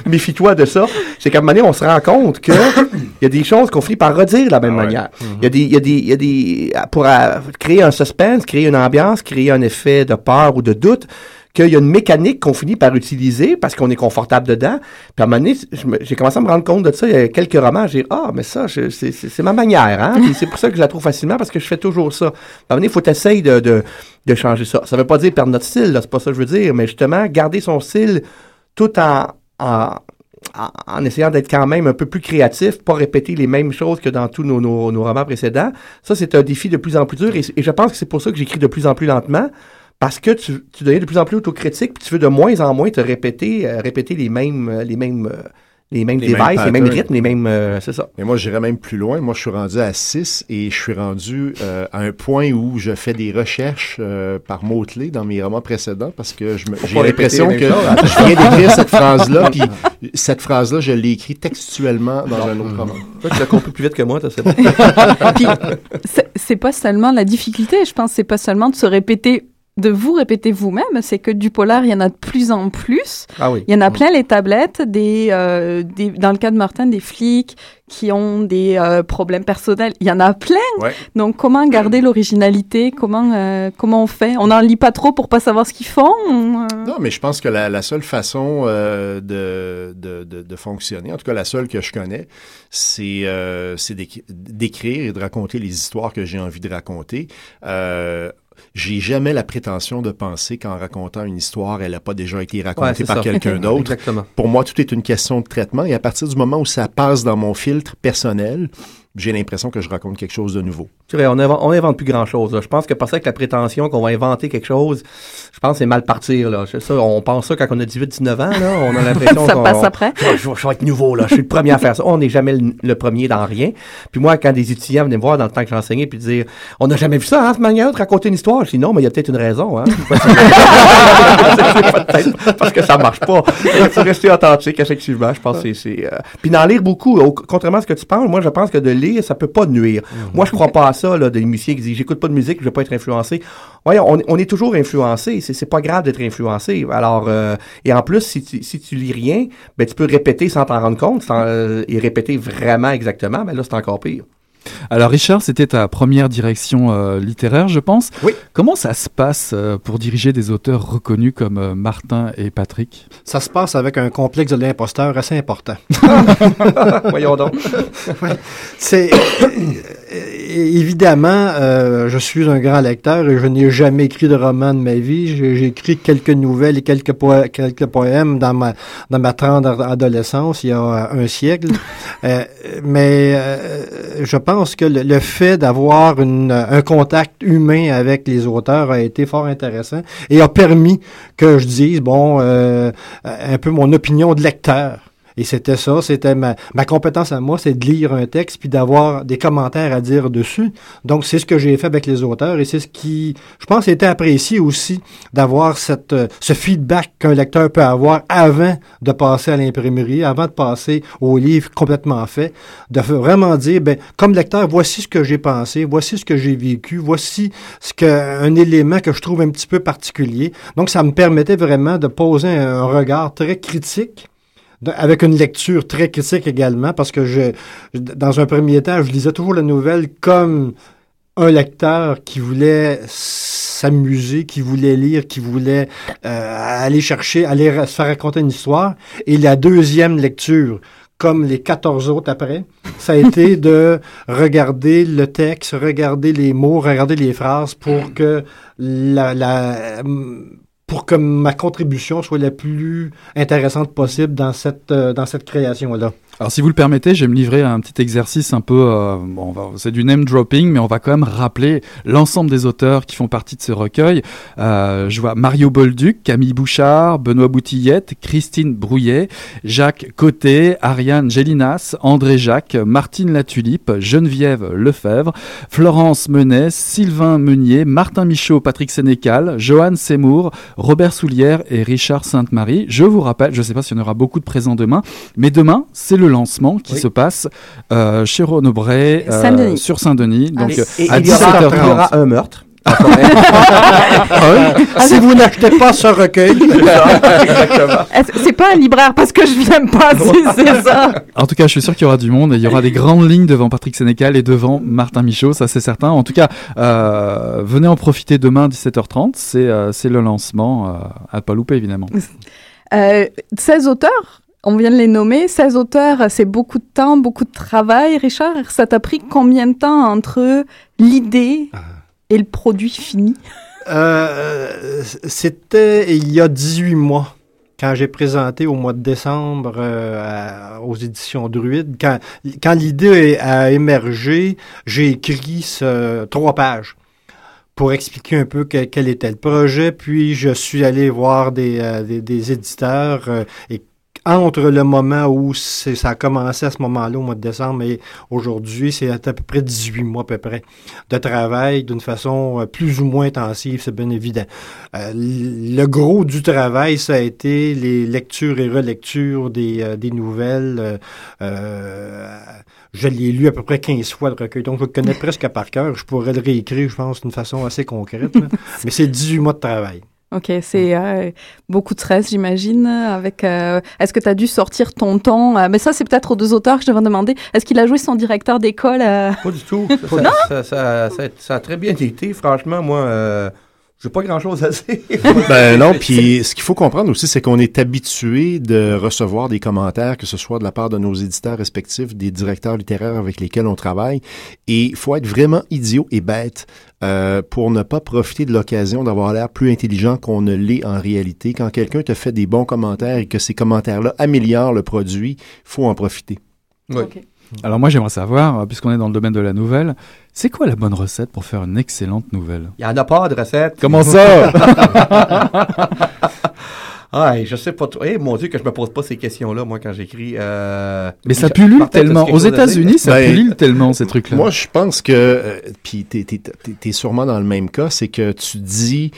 méfie-toi de ça. C'est qu'à un moment donné, on se rend compte que il y a des choses qu'on finit par redire de la même Ah ouais. manière. Il y a des, il y a des, il y a des, pour euh, créer un suspense, créer une ambiance, créer un effet de peur ou de doute, qu'il y a une mécanique qu'on finit par utiliser parce qu'on est confortable dedans. Puis à un moment donné, j'ai commencé à me rendre compte de ça. Il y a quelques romans, j'ai dit, ah, mais ça, c'est ma manière, hein. C'est pour ça que je la trouve facilement parce que je fais toujours ça. À un moment donné, il faut essayer de, de, de changer ça. Ça veut pas dire perdre notre style, c'est pas ça que je veux dire, mais justement, garder son style tout en, en, en, essayant d'être quand même un peu plus créatif, pas répéter les mêmes choses que dans tous nos, nos, nos romans précédents. Ça, c'est un défi de plus en plus dur et je pense que c'est pour ça que j'écris de plus en plus lentement. Parce que tu, tu deviens de plus en plus autocritique, puis tu veux de moins en moins te répéter, euh, répéter les mêmes, euh, les mêmes, euh, les mêmes Les devices, mêmes les mêmes patterns. rythmes, les mêmes, euh, c'est ça. Mais moi, j'irais même plus loin. Moi, je suis rendu à 6 et je suis rendu euh, à un point où je fais des recherches euh, par mots-clés dans mes romans précédents parce que je me- j'ai l'impression les que mêmes choses. je viens d'écrire cette phrase-là, puis cette phrase-là, je l'ai écrite textuellement dans un autre roman. Toi, tu l'as compris plus vite que moi. Puis, c'est- c'est pas seulement la difficulté, je pense, c'est pas seulement de se répéter, de vous répéter vous-même, c'est que du polar, il y en a de plus en plus. Ah oui. Il y en a plein les tablettes, des, euh, des, dans le cas de Martin, des flics qui ont des euh, problèmes personnels. Il y en a plein. Ouais. Donc, comment garder l'originalité? Comment, euh, comment on fait? On n'en lit pas trop pour pas savoir ce qu'ils font On, euh, Non, mais je pense que la, la seule façon euh, de, de, de, de fonctionner, en tout cas la seule que je connais, c'est euh, c'est d'éc- d'écrire et de raconter les histoires que j'ai envie de raconter. J'ai jamais la prétention de penser qu'en racontant une histoire, elle n'a pas déjà été racontée par quelqu'un d'autre. Pour moi, tout est une question de traitement et à partir du moment où ça passe dans mon filtre personnel, j'ai l'impression que je raconte quelque chose de nouveau. C'est vrai, on invente, on invente plus grand chose. Je pense que passer avec la prétention qu'on va inventer quelque chose, je pense que c'est mal partir. Là. C'est ça, on pense ça quand on a 18-19 ans. Là, on a l'impression ça qu'on passe après. je, vais- je vais- je vais être nouveau. Là. Je suis le premier à faire ça. On n'est jamais le, le premier dans rien. Puis moi, quand des étudiants venaient me voir dans le temps que j'enseignais puis dire On n'a jamais vu ça, hein, cette manière de raconter une histoire. Je dis non, mais il y a peut-être une raison. Hein. Peut-être parce que ça marche pas. Il faut rester authentique, effectivement. Je pense que c'est- c'est. euh, Puis d'en lire beaucoup, au- contrairement à ce que tu penses, moi je pense que de lire, ça peut pas nuire. Moi, je crois pas à ça, là, des musiciens qui disent j'écoute pas de musique, je vais pas être influencé. Voyons, on, on est toujours influencé. C'est c'est pas grave d'être influencé. Alors, euh, et en plus, si tu, si tu lis rien, ben tu peux répéter sans t'en rendre compte sans, euh, et répéter vraiment exactement. Ben là, c'est encore pire. Alors Richard, c'était ta première direction euh, littéraire, je pense. Oui. Comment ça se passe euh, pour diriger des auteurs reconnus comme euh, Martin et Patrick? Ça se passe avec un complexe de l'imposteur assez important. Voyons donc. C'est évidemment, je suis un grand lecteur et je n'ai jamais écrit de roman de ma vie. J'ai écrit quelques nouvelles et quelques, poè- quelques poèmes dans ma dans ma tendre adolescence il y a un siècle. Mais je pense que le, fait d'avoir une- un contact humain avec les auteurs a été fort intéressant et a permis que je dise bon euh, un peu mon opinion de lecteur. Et c'était ça, c'était ma, ma compétence à moi, c'est de lire un texte puis d'avoir des commentaires à dire dessus. Donc c'est ce que j'ai fait avec les auteurs et c'est ce qui, je pense, était apprécié aussi d'avoir cette euh, ce feedback qu'un lecteur peut avoir avant de passer à l'imprimerie, avant de passer au livre complètement fait, de vraiment dire ben comme lecteur, voici ce que j'ai pensé, voici ce que j'ai vécu, voici ce que un élément que je trouve un petit peu particulier. Donc ça me permettait vraiment de poser un, regard très critique avec une lecture très critique également, parce que je, dans un premier temps, je lisais toujours la nouvelle comme un lecteur qui voulait s'amuser, qui voulait lire, qui voulait euh, aller chercher, aller se faire raconter une histoire. Et la deuxième lecture, comme les 14 autres après, ça a été de regarder le texte, regarder les mots, regarder les phrases pour que la, la pour que ma contribution soit la plus intéressante possible dans cette, euh, dans cette création-là. Alors si vous le permettez, je vais me livrer à un petit exercice un peu, euh, bon, c'est du name dropping, mais on va quand même rappeler l'ensemble des auteurs qui font partie de ce recueil. Euh, je vois Mario Bolduc, Camille Bouchard, Benoît Boutillette, Christine Brouillet, Jacques Côté, Ariane Gélinas, André Jacques, Martine Latulipe, Geneviève Lefebvre, Florence Menet, Sylvain Meunier, Martin Michaud, Patrick Sénécal, Johan Seymour, Robert Soulière et Richard Sainte-Marie. Je vous rappelle, je ne sais pas s'il y en aura beaucoup de présents demain, mais demain, c'est le lancement qui Oui. se passe euh, chez Renaud Bray, euh, Saint-Denis. sur Saint-Denis. Ah, Donc euh, Et à il y, aura, il y 17h30. aura un meurtre. si vous n'achetez pas ce recueil, C'est pas un libraire parce que je viens pas, c'est c'est ça. En tout cas, je suis sûr qu'il y aura du monde et il y aura des grandes lignes devant Patrick Sénécal et devant Martin Michaud, ça c'est certain. En tout cas, euh, venez en profiter demain 17h30, c'est euh, le lancement, euh, à pas louper évidemment. Euh, 16 auteurs, on vient de les nommer. 16 auteurs, c'est beaucoup de temps, beaucoup de travail. Richard, ça t'a pris combien de temps entre l'idée et le produit fini? Euh, c'était il y a 18 mois, quand j'ai présenté au mois de décembre euh, à- aux éditions Druide. Quand, quand l'idée a émergé, j'ai écrit ce, trois pages pour expliquer un peu que- quel était le projet. Puis je suis allé voir des, euh, des, des éditeurs euh, et entre le moment où ça a commencé à ce moment-là, au mois de décembre, et aujourd'hui, c'est à, peu près 18 mois à peu près de travail d'une façon euh, plus ou moins intensive, c'est bien évident. Euh, le gros du travail, ça a été les lectures et relectures des, euh, des nouvelles. je l'ai lu à peu près 15 fois le recueil, donc je le connais presque par cœur. Je pourrais le réécrire, je pense, d'une façon assez concrète. Mais c'est 18 mois de travail. OK, c'est euh, beaucoup de stress, j'imagine. Avec, euh, est-ce que tu as dû sortir ton temps euh, Mais ça, c'est peut-être aux deux auteurs que je devrais demander. Est-ce qu'il a joué son directeur d'école Pas du tout. Ça, ça, ça, a très bien été. Franchement, moi, j'ai pas grand-chose à dire. ben non, puis ce qu'il faut comprendre aussi, c'est qu'on est habitué de recevoir des commentaires, que ce soit de la part de nos éditeurs respectifs, des directeurs littéraires avec lesquels on travaille, et il faut être vraiment idiot et bête euh, pour ne pas profiter de l'occasion d'avoir l'air plus intelligent qu'on ne l'est en réalité. Quand quelqu'un te fait des bons commentaires et que ces commentaires-là améliorent le produit, faut en profiter. Oui. Alors moi j'aimerais savoir, euh, puisqu'on est dans le domaine de la nouvelle, c'est quoi la bonne recette pour faire une excellente nouvelle? Il n'y en a pas de recette. Comment ça? Ah, je sais pas trop. Eh, mon Dieu, que je me pose pas ces questions-là, moi, quand j'écris. Euh... Mais ça pullule tellement. Aux États-Unis, ça ben, pullule tellement, ces trucs-là. Moi, je pense que. Euh, puis, t'es es, sûrement dans le même cas, c'est que tu dis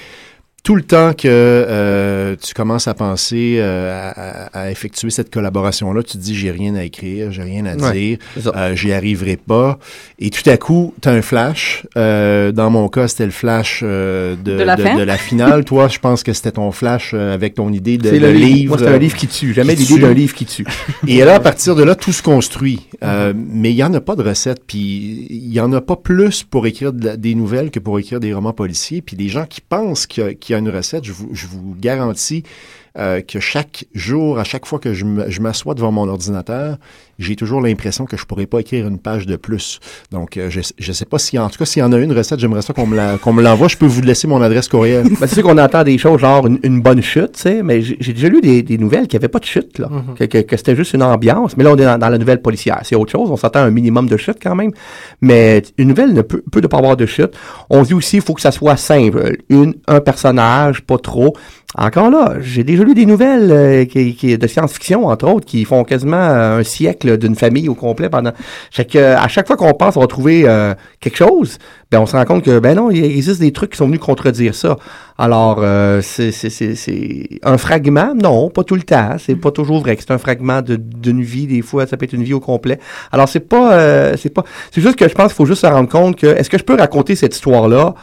tout le temps que euh, tu commences à penser euh, à, effectuer cette collaboration-là, tu te dis j'ai rien à écrire, j'ai rien à dire, euh, j'y arriverai pas. Et tout à coup, tu as un flash. dans mon cas, c'était le flash de, la finale. Toi, je pense que c'était ton flash avec ton idée de, le livre. Moi, c'est un livre qui tue. Jamais l'idée d'un livre qui tue. Et là, à partir de là, tout se construit. Mm-hmm. Mais il y en a pas de recette. Puis il y en a pas plus pour écrire des nouvelles que pour écrire des romans policiers. Puis des gens qui pensent qu'il y a une recette, je vous, je vous garantis euh, que chaque jour, à chaque fois que je m'assois devant mon ordinateur, j'ai toujours l'impression que je pourrais pas écrire une page de plus. Donc, euh, je ne sais pas si, en tout cas, s'il y en a une recette, j'aimerais ça qu'on me l'envoie. je peux vous laisser mon adresse courriel. ben, c'est sûr qu'on entend des choses genre une, bonne chute, tu sais, mais j'ai déjà lu des, des nouvelles qui n'avaient pas de chute, là. Mm-hmm. Que, que, c'était juste une ambiance. Mais là, on est dans, la nouvelle policière. C'est autre chose. On s'attend à un minimum de chute quand même. Mais une nouvelle ne peut, peut ne pas avoir de chute. On dit aussi, il faut que ça soit simple. Une, un personnage, pas trop. Encore là, j'ai déjà lu des nouvelles euh, qui, qui, de science-fiction, entre autres, qui font quasiment euh, un siècle d'une famille au complet pendant. Fait que, à chaque fois qu'on pense on va trouver euh, quelque chose, ben on se rend compte que ben non, il existe des trucs qui sont venus contredire ça. Alors, c'est, c'est, un fragment, non, pas tout le temps. C'est pas toujours vrai c'est un fragment d'une vie. Des fois, ça peut être une vie au complet. Alors, c'est pas, c'est pas. C'est juste que je pense qu'il faut juste se rendre compte que est-ce que je peux raconter cette histoire-là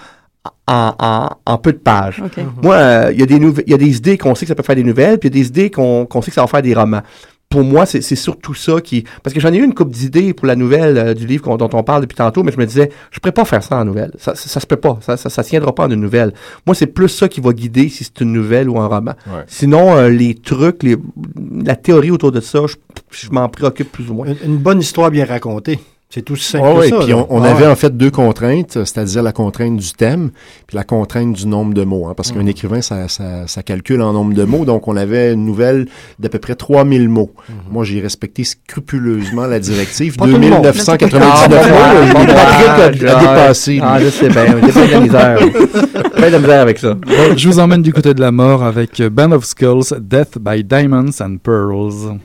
en, en, peu de pages. Moi, euh, il y, a des il y a des idées qu'on sait que ça peut faire des nouvelles, puis il y a des idées qu'on sait que ça va faire des romans. Pour moi, c'est surtout ça qui... Parce que j'en ai eu une coupe d'idées pour la nouvelle euh, du livre dont on parle depuis tantôt, mais je me disais, je pourrais pas faire ça en nouvelle. Ça, ça, se peut pas. Ça, ça, ça tiendra pas en une nouvelle. Moi, c'est plus ça qui va guider si c'est une nouvelle ou un roman. Sinon, euh, les trucs, les, la théorie autour de ça, je, je m'en préoccupe plus ou moins. une bonne histoire bien racontée. C'est tout simple que ça. Puis on, ah avait en fait deux contraintes, c'est-à-dire la contrainte du thème, puis la contrainte du nombre de mots. Hein, parce qu'un mm. écrivain, ça, ça, ça, calcule en nombre de mots. Donc, on avait une nouvelle d'à peu près 3000 mots. Mm-hmm. Moi, j'ai respecté scrupuleusement la directive. 2999 mots, pas prêt à dépasser. Ah, je sais bien. Pas de misère. pas de misère avec ça. je vous emmène du côté de la mort avec Band of Skulls, Death by Diamonds and Pearls.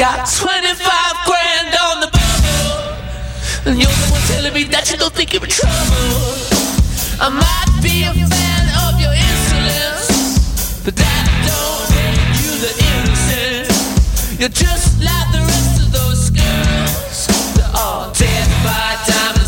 Got 25 grand on the bubble. And you're the one telling me that you don't think you're in trouble. I might be a fan of your insolence, but that don't make you the innocent. You're just like the rest of those girls. They're all dead by diamonds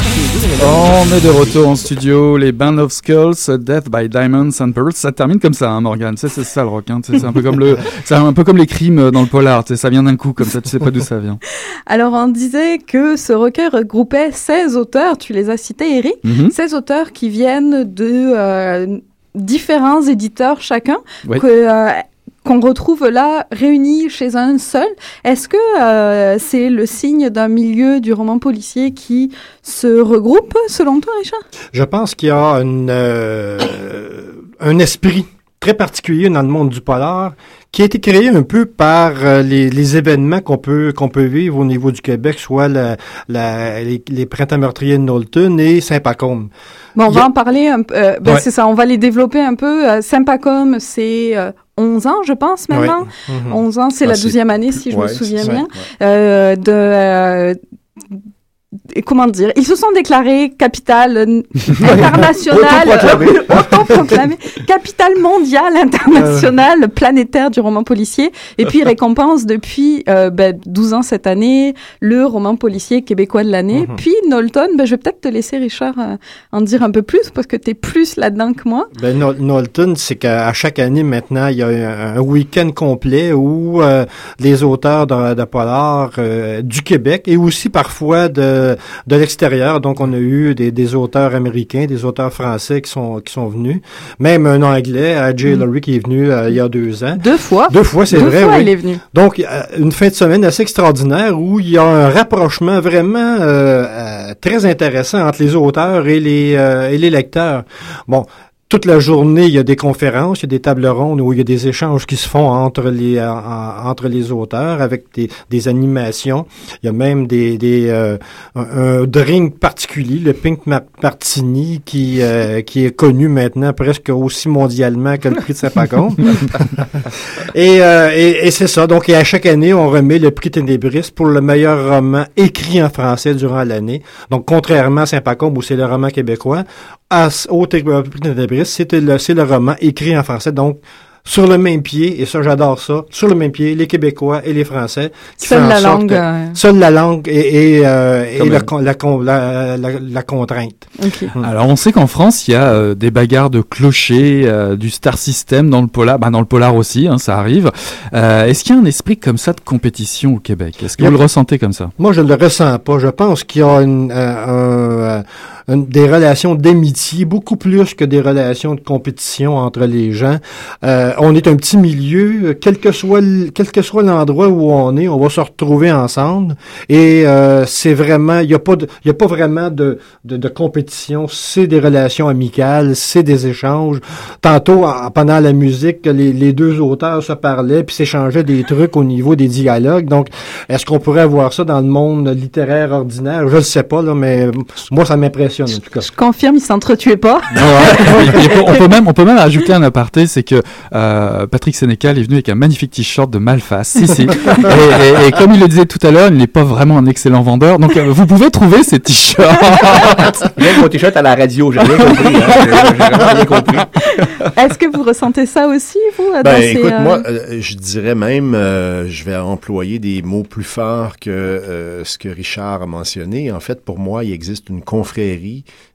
On est de retour en studio, les Band of Skulls, Death by Diamonds and Pearls. Ça termine comme ça, hein, Morgan. C'est ça le rock. Hein. C'est un peu comme le, c'est un peu comme les crimes dans le polar. Ça vient d'un coup comme ça. Tu sais pas d'où ça vient. Alors, on disait que ce recueil regroupait 16 auteurs, tu les as cités, Eric, Mhm. 16 auteurs qui viennent de euh, différents éditeurs chacun, Oui. que, euh, qu'on retrouve là réunis chez un seul. Est-ce que euh, c'est le signe d'un milieu du roman policier qui se regroupe, selon toi, Richard? Je pense qu'il y a une, euh, un esprit très particulier dans le monde du polar qui a été créé un peu par euh, les, les événements qu'on peut qu'on peut vivre au niveau du Québec, soit la, la- les, les printemps meurtriers de Knowlton et Saint-Pacôme. Bon, on va a- en parler un peu. euh, ben, Ouais. C'est ça, on va les développer un peu. Euh, Sympacom, c'est euh, 11 ans, je pense, maintenant. Mhm. 11 ans, c'est Ah, la c'est 12e année, si je me Ouais, souviens c'est ça, bien. ouais. Euh, de... euh, comment dire Ils se sont déclarés capitale euh, internationale, Autoproclamé. autoproclamé, capitale mondiale internationale planétaire du roman policier. Et puis ils récompensent depuis euh, ben, 12 ans cette année le roman policier québécois de l'année. Mhm. Puis Knowlton, ben, je vais peut-être te laisser Richard euh, en dire un peu plus parce que tu es plus là-dedans que moi. Ben, Knowlton, c'est qu'à chaque année maintenant, il y a un, un week-end complet où euh, les auteurs de, de polar euh, du Québec et aussi parfois de, de l'extérieur. Donc, on a eu des, des auteurs américains, des auteurs français qui sont qui sont venus. Même un Anglais, euh, Jay Mm. Lurie, qui est venu euh, il y a deux ans. Deux fois. Deux fois, c'est Deux vrai, fois, oui. il est venu. Donc, euh, une fin de semaine assez extraordinaire où il y a un rapprochement vraiment euh, euh, très intéressant entre les auteurs et les, euh, et les lecteurs. Bon, toute la journée, il y a des conférences, il y a des tables rondes où il y a des échanges qui se font entre les en- entre les auteurs avec des, des animations. Il y a même des, des euh, un, un drink particulier, le Pink Ma- Martini, qui euh, qui est connu maintenant presque aussi mondialement que le prix de Saint-Pacon. Et, euh, et, et c'est ça. Donc, et à chaque année, on remet le prix Ténébris pour le meilleur roman écrit en français durant l'année. Donc, contrairement à Saint-Pacombe, où c'est le roman québécois, au c'était le, c'est le roman écrit en français. Donc, sur le même pied, et ça, j'adore ça, sur le même pied, les Québécois et les Français. qui Seule la langue. que- euh, Seule la langue et, et, euh, et la, la, la, la, la contrainte. ok. Alors on sait qu'en France il y a euh, des bagarres de clochers, euh, du star system dans le polar, bah dans le polar aussi, hein, ça arrive. Euh, Est-ce qu'il y a un esprit comme ça de compétition au Québec? Est-ce que a- vous le ressentez comme ça? Moi, je ne le ressens pas. Je pense qu'il y a une, euh, un, euh, des relations d'amitié beaucoup plus que des relations de compétition entre les gens. Euh, on est un petit milieu, quel que soit quel que soit l'endroit où on est, on va se retrouver ensemble. Et euh, c'est vraiment, il y a pas, de- y a pas vraiment de, de, de compétition. C'est des relations amicales, c'est des échanges. Tantôt, en- pendant la musique, les, les deux auteurs se parlaient puis s'échangeaient des trucs au niveau des dialogues. Donc, est-ce qu'on pourrait avoir ça dans le monde littéraire ordinaire? Je ne sais pas là, mais moi ça m'impressionne en tout cas. Je confirme, ils s'entretuaient pas. Et on, peut même, on peut même ajouter un aparté, c'est que euh, Patrick Sénécal est venu avec un magnifique t-shirt de Malface. Si, si. Et, et- et comme il le disait tout à l'heure, il n'est pas vraiment un excellent vendeur. Donc, euh, vous pouvez trouver ces t-shirts. Même mon t-shirt à la radio, j'ai rien compris. hein. J'ai rien compris. Est-ce que vous ressentez ça aussi, vous dans Ben, ces, écoute, euh, moi, euh, je dirais même, euh, je vais employer des mots plus forts que euh, ce que Richard a mentionné. En fait, pour moi, il existe une confrérie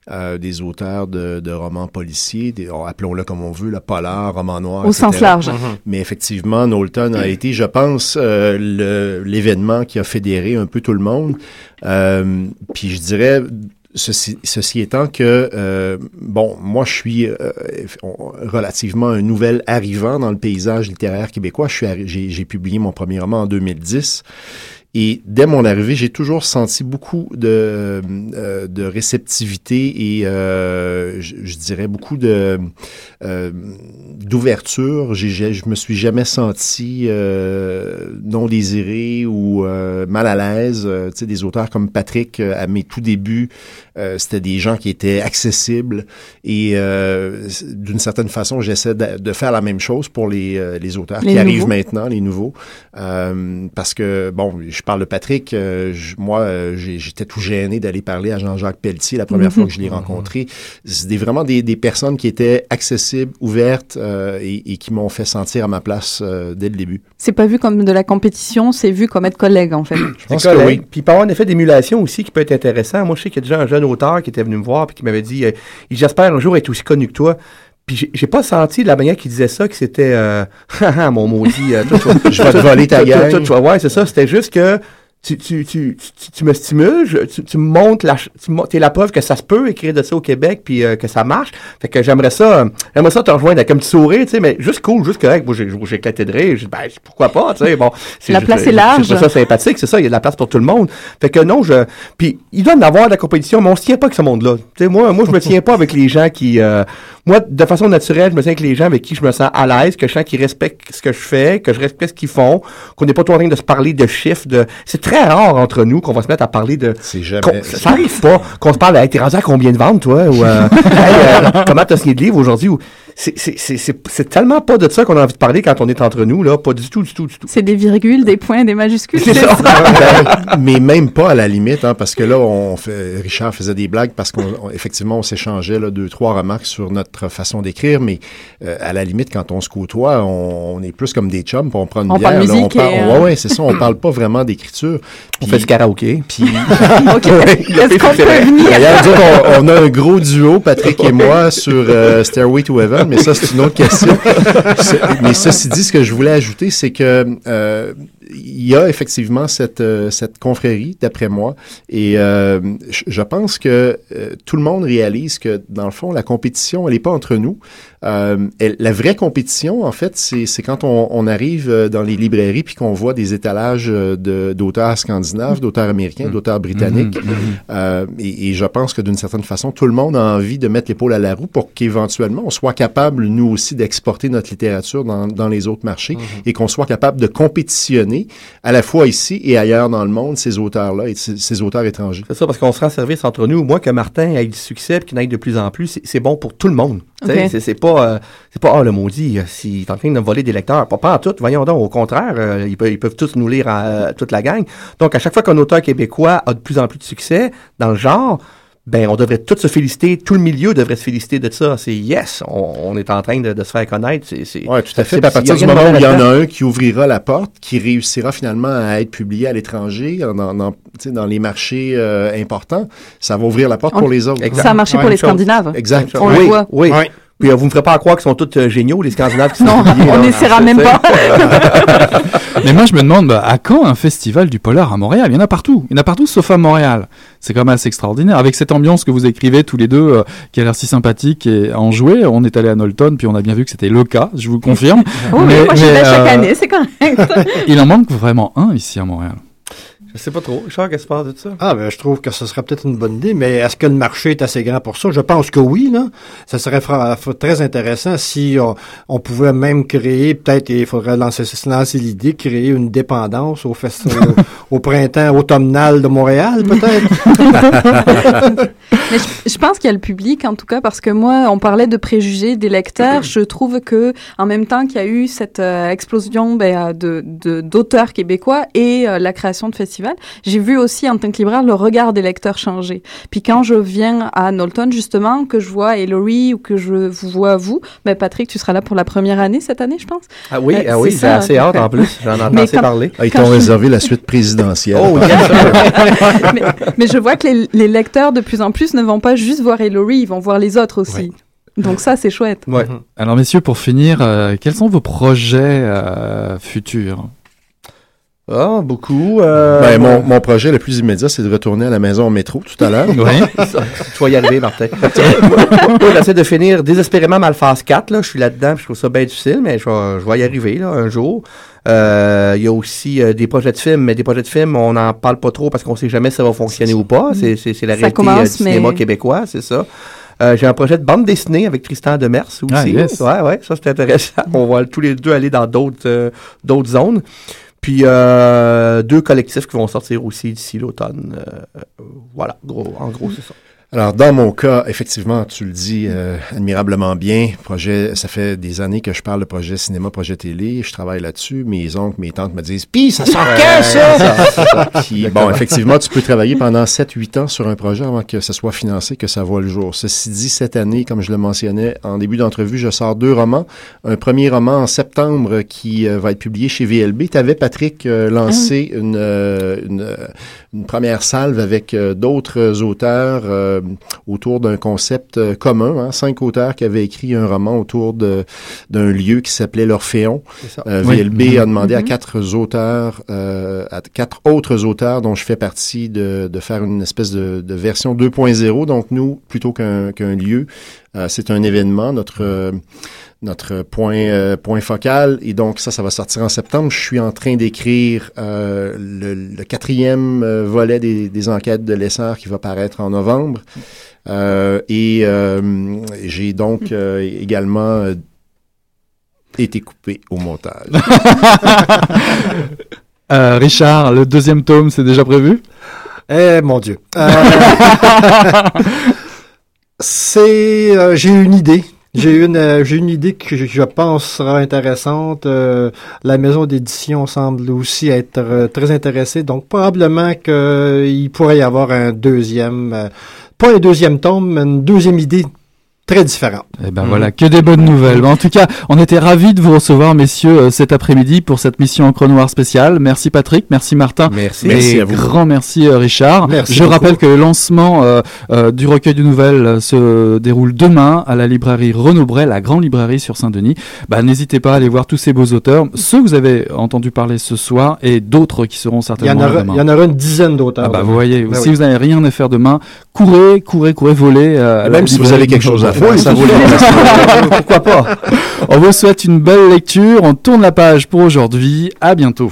euh, des auteurs de, de romans policiers, des, oh, appelons-le comme on veut, le polar, roman noir, Au etc. sens large. Mhm. Mais effectivement, Knowlton a été, je pense, euh, le- l'événement qui a fédéré un peu tout le monde. Euh, puis je dirais, ceci, ceci étant que, euh, bon, moi je suis euh, relativement un nouvel arrivant dans le paysage littéraire québécois. Je suis arri- j'ai, j'ai publié mon premier roman en 2010. Et dès mon arrivée, j'ai toujours senti beaucoup de, euh, de réceptivité et euh, je, dirais beaucoup de euh, d'ouverture. Je me suis jamais senti euh, non désiré ou euh, mal à l'aise. Tu sais, des auteurs comme Patrick, à mes tout débuts, euh, c'était des gens qui étaient accessibles et euh, d'une certaine façon, j'essaie de, de faire la même chose pour les, euh, les auteurs Les qui arrivent maintenant, les nouveaux. Euh, parce que, bon, je parle de Patrick, euh, je- moi, j'ai- j'étais tout gêné d'aller parler à Jean-Jacques Pelletier la première fois que je l'ai rencontré. C'était vraiment des, des personnes qui étaient accessibles, ouvertes euh, et, et qui m'ont fait sentir à ma place euh, dès le début. C'est pas vu comme de la compétition, c'est vu comme être collègue, en fait. Je pense que oui. Puis il peut y avoir un effet d'émulation aussi qui peut être intéressant. Moi, je sais qu'il y a déjà un jeune auteur qui était venu me voir et qui m'avait dit euh, J'espère un jour être aussi connu que toi. Puis j'ai- pas senti de la manière qu'il disait ça que c'était euh, mon maudit. euh, toi, Je vais te voler ta vas- ouais, c'est ça. C'était juste que tu, tu, tu, tu, tu me stimules, je- tu, tu montres la, tu t'es la preuve que ça se peut écrire de ça au Québec puis euh, que ça marche. Fait que j'aimerais ça, euh, j'aimerais ça te rejoindre avec un petit sourire, tu sais, mais juste cool, juste correct. Moi, j'ai, j'ai éclaté de rire. Ben, pourquoi pas, tu sais, bon. c'est La juste- place est j'ai- large. trouvé ça sympathique, c'est ça, il y a de la place pour tout le monde. Fait que non, je, puis il doit y en avoir de la compétition, mais on se tient pas avec ce monde-là. Tu sais, moi, moi, je me tiens pas avec les gens qui, euh, moi, de façon naturelle, je me tiens avec les gens avec qui je me sens à l'aise, que je sens qu'ils respectent ce que je fais, que je respecte ce qu'ils font, qu'on n'est pas tout en train de se parler de chiffres, de, c'est très rare entre nous qu'on va se mettre à parler de, C'est jamais. ça arrive pas qu'on se parle, hey, t'es rendu à combien de ventes, toi, ou, euh, Hey, euh, comment t'as signé de livre aujourd'hui, ou, c'est, c'est, c'est, c'est, c'est tellement pas de ça qu'on a envie de parler quand on est entre nous, là, pas du tout, du tout, du tout. C'est des virgules, des points, des majuscules. C'est ça. Ben, mais même pas à la limite, hein, parce que là, on fait, Richard faisait des blagues parce qu'on on- on s'échangeait là, deux trois remarques sur notre façon d'écrire, mais euh, à la limite quand on se côtoie, on, on est plus comme des chums, puis on prend une On bière, parle là, on musique parle, et, ouais, euh, ouais, c'est ça, on parle pas vraiment d'écriture. On fait du karaoké. Puis OK. Est-ce qu'on c'est peut venir? D'ailleurs, dire qu'on on a un gros duo, Patrick et moi, sur euh, Stairway to Heaven, mais ça, c'est une autre question. Mais ceci dit, ce que je voulais ajouter, c'est que euh, il y a effectivement cette, euh, cette confrérie, d'après moi, et euh, je- pense que euh, tout le monde réalise que, dans le fond, la compétition, elle n'est pas entre nous. Euh, elle- la vraie compétition, en fait, c'est quand on, on arrive euh, dans les librairies puis qu'on voit des étalages de- d'auteurs scandinaves, d'auteurs américains, d'auteurs britanniques. Euh, et, et je pense que d'une certaine façon, tout le monde a envie de mettre l'épaule à la roue pour qu'éventuellement on soit capable, nous aussi, d'exporter notre littérature dans, dans les autres marchés et qu'on soit capable de compétitionner à la fois ici et ailleurs dans le monde ces auteurs-là et ces, ces auteurs étrangers. C'est ça, parce qu'on se rend service entre nous. Moi, que Martin ait du succès et qu'il n'aille de plus en plus, c'est- bon pour tout le monde. C'est pas, euh, c'est pas, ah, le maudit, euh, s'il est en train de me voler des lecteurs. Pas, pas en tout, voyons donc, au contraire, euh, ils, peuvent, ils peuvent tous nous lire, euh, toute la gang. Donc, à chaque fois qu'un auteur québécois a de plus en plus de succès dans le genre, ben, on devrait tous se féliciter, tout le milieu devrait se féliciter de ça. C'est yes, on, on est en train de, de se faire connaître. C'est, c'est, Oui, tout à fait. à partir il y du moment où il y en a un qui ouvrira la porte, qui réussira finalement à être publié à l'étranger, dans, les marchés euh, importants, ça va ouvrir la porte On- pour les autres. Exact. Ça a marché Ouais, pour les. Scandinaves. Exact. On le oui, voit. Oui. Ouais. Puis euh, vous me ferez pas croire qu'ils sont tous euh, géniaux, les Scandinaves qui sont Non, on n'essaiera Je même pas. Mais moi, je me demande, bah, à quand un festival du polar à Montréal? Il y en a partout. Il y en a partout, sauf à Montréal. C'est quand même assez extraordinaire. Avec cette ambiance que vous écrivez tous les deux, euh, qui a l'air si sympathique et à en jouer, on est allé à Knowlton, puis on a bien vu que c'était le cas, je vous confirme. Oui, Mais- moi j'y mais, vais chaque euh, année, c'est correct. Il en manque vraiment un ici à Montréal. Je sais pas trop. Richard, qu'est-ce que tu penses de ça? Ah, ben, je trouve que ce serait peut-être une bonne idée, mais est-ce que le marché est assez grand pour ça? Je pense que oui, là. Ça serait très intéressant si on, on pouvait même créer, peut-être, il faudrait lancer, lancer l'idée, créer une dépendance au, fest- au, au printemps automnal de Montréal, peut-être? Mais je, je pense qu'il y a le public, en tout cas, parce que moi, on parlait de préjugés des lecteurs. Je trouve que, en même temps qu'il y a eu cette euh, explosion ben, euh, de de- d'auteurs québécois et euh, la création de festivals, j'ai vu aussi en tant que libraire le regard des lecteurs changer. Puis quand je viens à Knowlton, justement, que je vois Ellery ou que je vous vois vous, ben Patrick, tu seras là pour la première année cette année, je pense. Ah oui, Euh, ah oui, c'est j'ai assez hâte en plus. J'en assez quand- parler. Ah, ils t'ont je- réservé la suite présidentielle. Oh, mais, mais je vois que les, les lecteurs, de plus en plus, ne vont pas juste voir Ellery, ils vont voir les autres aussi. Donc ça, c'est chouette. Ouais. Alors messieurs, pour finir, euh, quels sont vos projets euh, futurs? Ah, beaucoup. Euh, Ben, mon, mon projet le plus immédiat, c'est de retourner à la maison au métro tout à l'heure. Oui. Tu vas y arriver, Martin. Moi, j'essaie de finir désespérément Malphase 4. Là. Je suis là-dedans, je trouve ça bien difficile, mais je vais, je vais y arriver là, un jour. Euh, Il y a aussi euh, des projets de films, mais des projets de films, on n'en parle pas trop parce qu'on sait jamais si ça va fonctionner ou pas. C'est c'est- c'est la Ça réalité commence, euh, du cinéma mais- québécois, c'est ça. Euh, J'ai un projet de bande dessinée avec Tristan Demers aussi. Ah, yes. Ouais, ouais, ça c'est intéressant. On va tous les deux aller dans d'autres euh, d'autres zones. Puis euh, deux collectifs qui vont sortir aussi d'ici l'automne. Euh, euh, voilà, gros, en gros, c'est ça. Alors, dans mon cas, effectivement, tu le dis euh, admirablement bien. Projet, ça fait des années que je parle de projet cinéma, projet télé. Je travaille là-dessus. Mes oncles, mes tantes me disent, pis ça sort quand ça? Puis, bon, effectivement, tu peux travailler pendant 7-8 ans sur un projet avant que ça soit financé, que ça voit le jour. Ceci dit, cette année, comme je le mentionnais en début d'entrevue, je sors deux romans. Un premier roman en septembre qui euh, va être publié chez VLB. Tu avais, Patrick, euh, lancé une, euh, une, une première salve avec d'autres auteurs autour d'un concept euh, commun. Hein, cinq auteurs qui avaient écrit un roman autour de d'un lieu qui s'appelait l'Orphéon. C'est ça. Euh, Oui. VLB a demandé à quatre auteurs, euh, à quatre autres auteurs dont je fais partie, de, de faire une espèce de, de version 2.0. Donc nous, plutôt qu'un qu'un lieu, euh, c'est un événement, notre euh, notre point euh, point focal. Et donc ça, ça va sortir en septembre. Je suis en train d'écrire euh, le, le quatrième euh, volet des, des enquêtes de l'essor qui va paraître en novembre. Euh, et euh, j'ai donc euh, également euh, été coupé au montage. Euh, Richard, le deuxième tome, c'est déjà prévu? Eh mon Dieu. Euh, c'est, euh, j'ai une idée. J'ai une, euh, j'ai une idée que je, pense sera intéressante. Euh, la maison d'édition semble aussi être euh, très intéressée, donc probablement qu'il pourrait y avoir un deuxième, euh, pas un deuxième tome, mais une deuxième idée très différente. Eh ben voilà, que des bonnes nouvelles. En tout cas, on était ravis de vous recevoir, messieurs, euh, cet après-midi pour cette mission Encre Noire spéciale. Merci Patrick, merci Martin. Merci. Merci et à vous. grand merci euh, Richard. Merci Je beaucoup. rappelle que le lancement euh, euh, du recueil de nouvelles se déroule demain à la librairie Renaud Bray, la grande librairie sur Saint-Denis. Bah, N'hésitez pas à aller voir tous ces beaux auteurs, ceux que vous avez entendu parler ce soir et d'autres qui seront Il y en certainement là aura, demain. il y en aura une dizaine d'auteurs. Ah bah, vous voyez, Ben si oui. vous n'avez rien à faire demain, courez, courez, courez, volez. euh, Même si vous avez quelque chose à faire, Oui, ça. Pourquoi pas? On vous souhaite une belle lecture. On tourne la page pour aujourd'hui. À bientôt.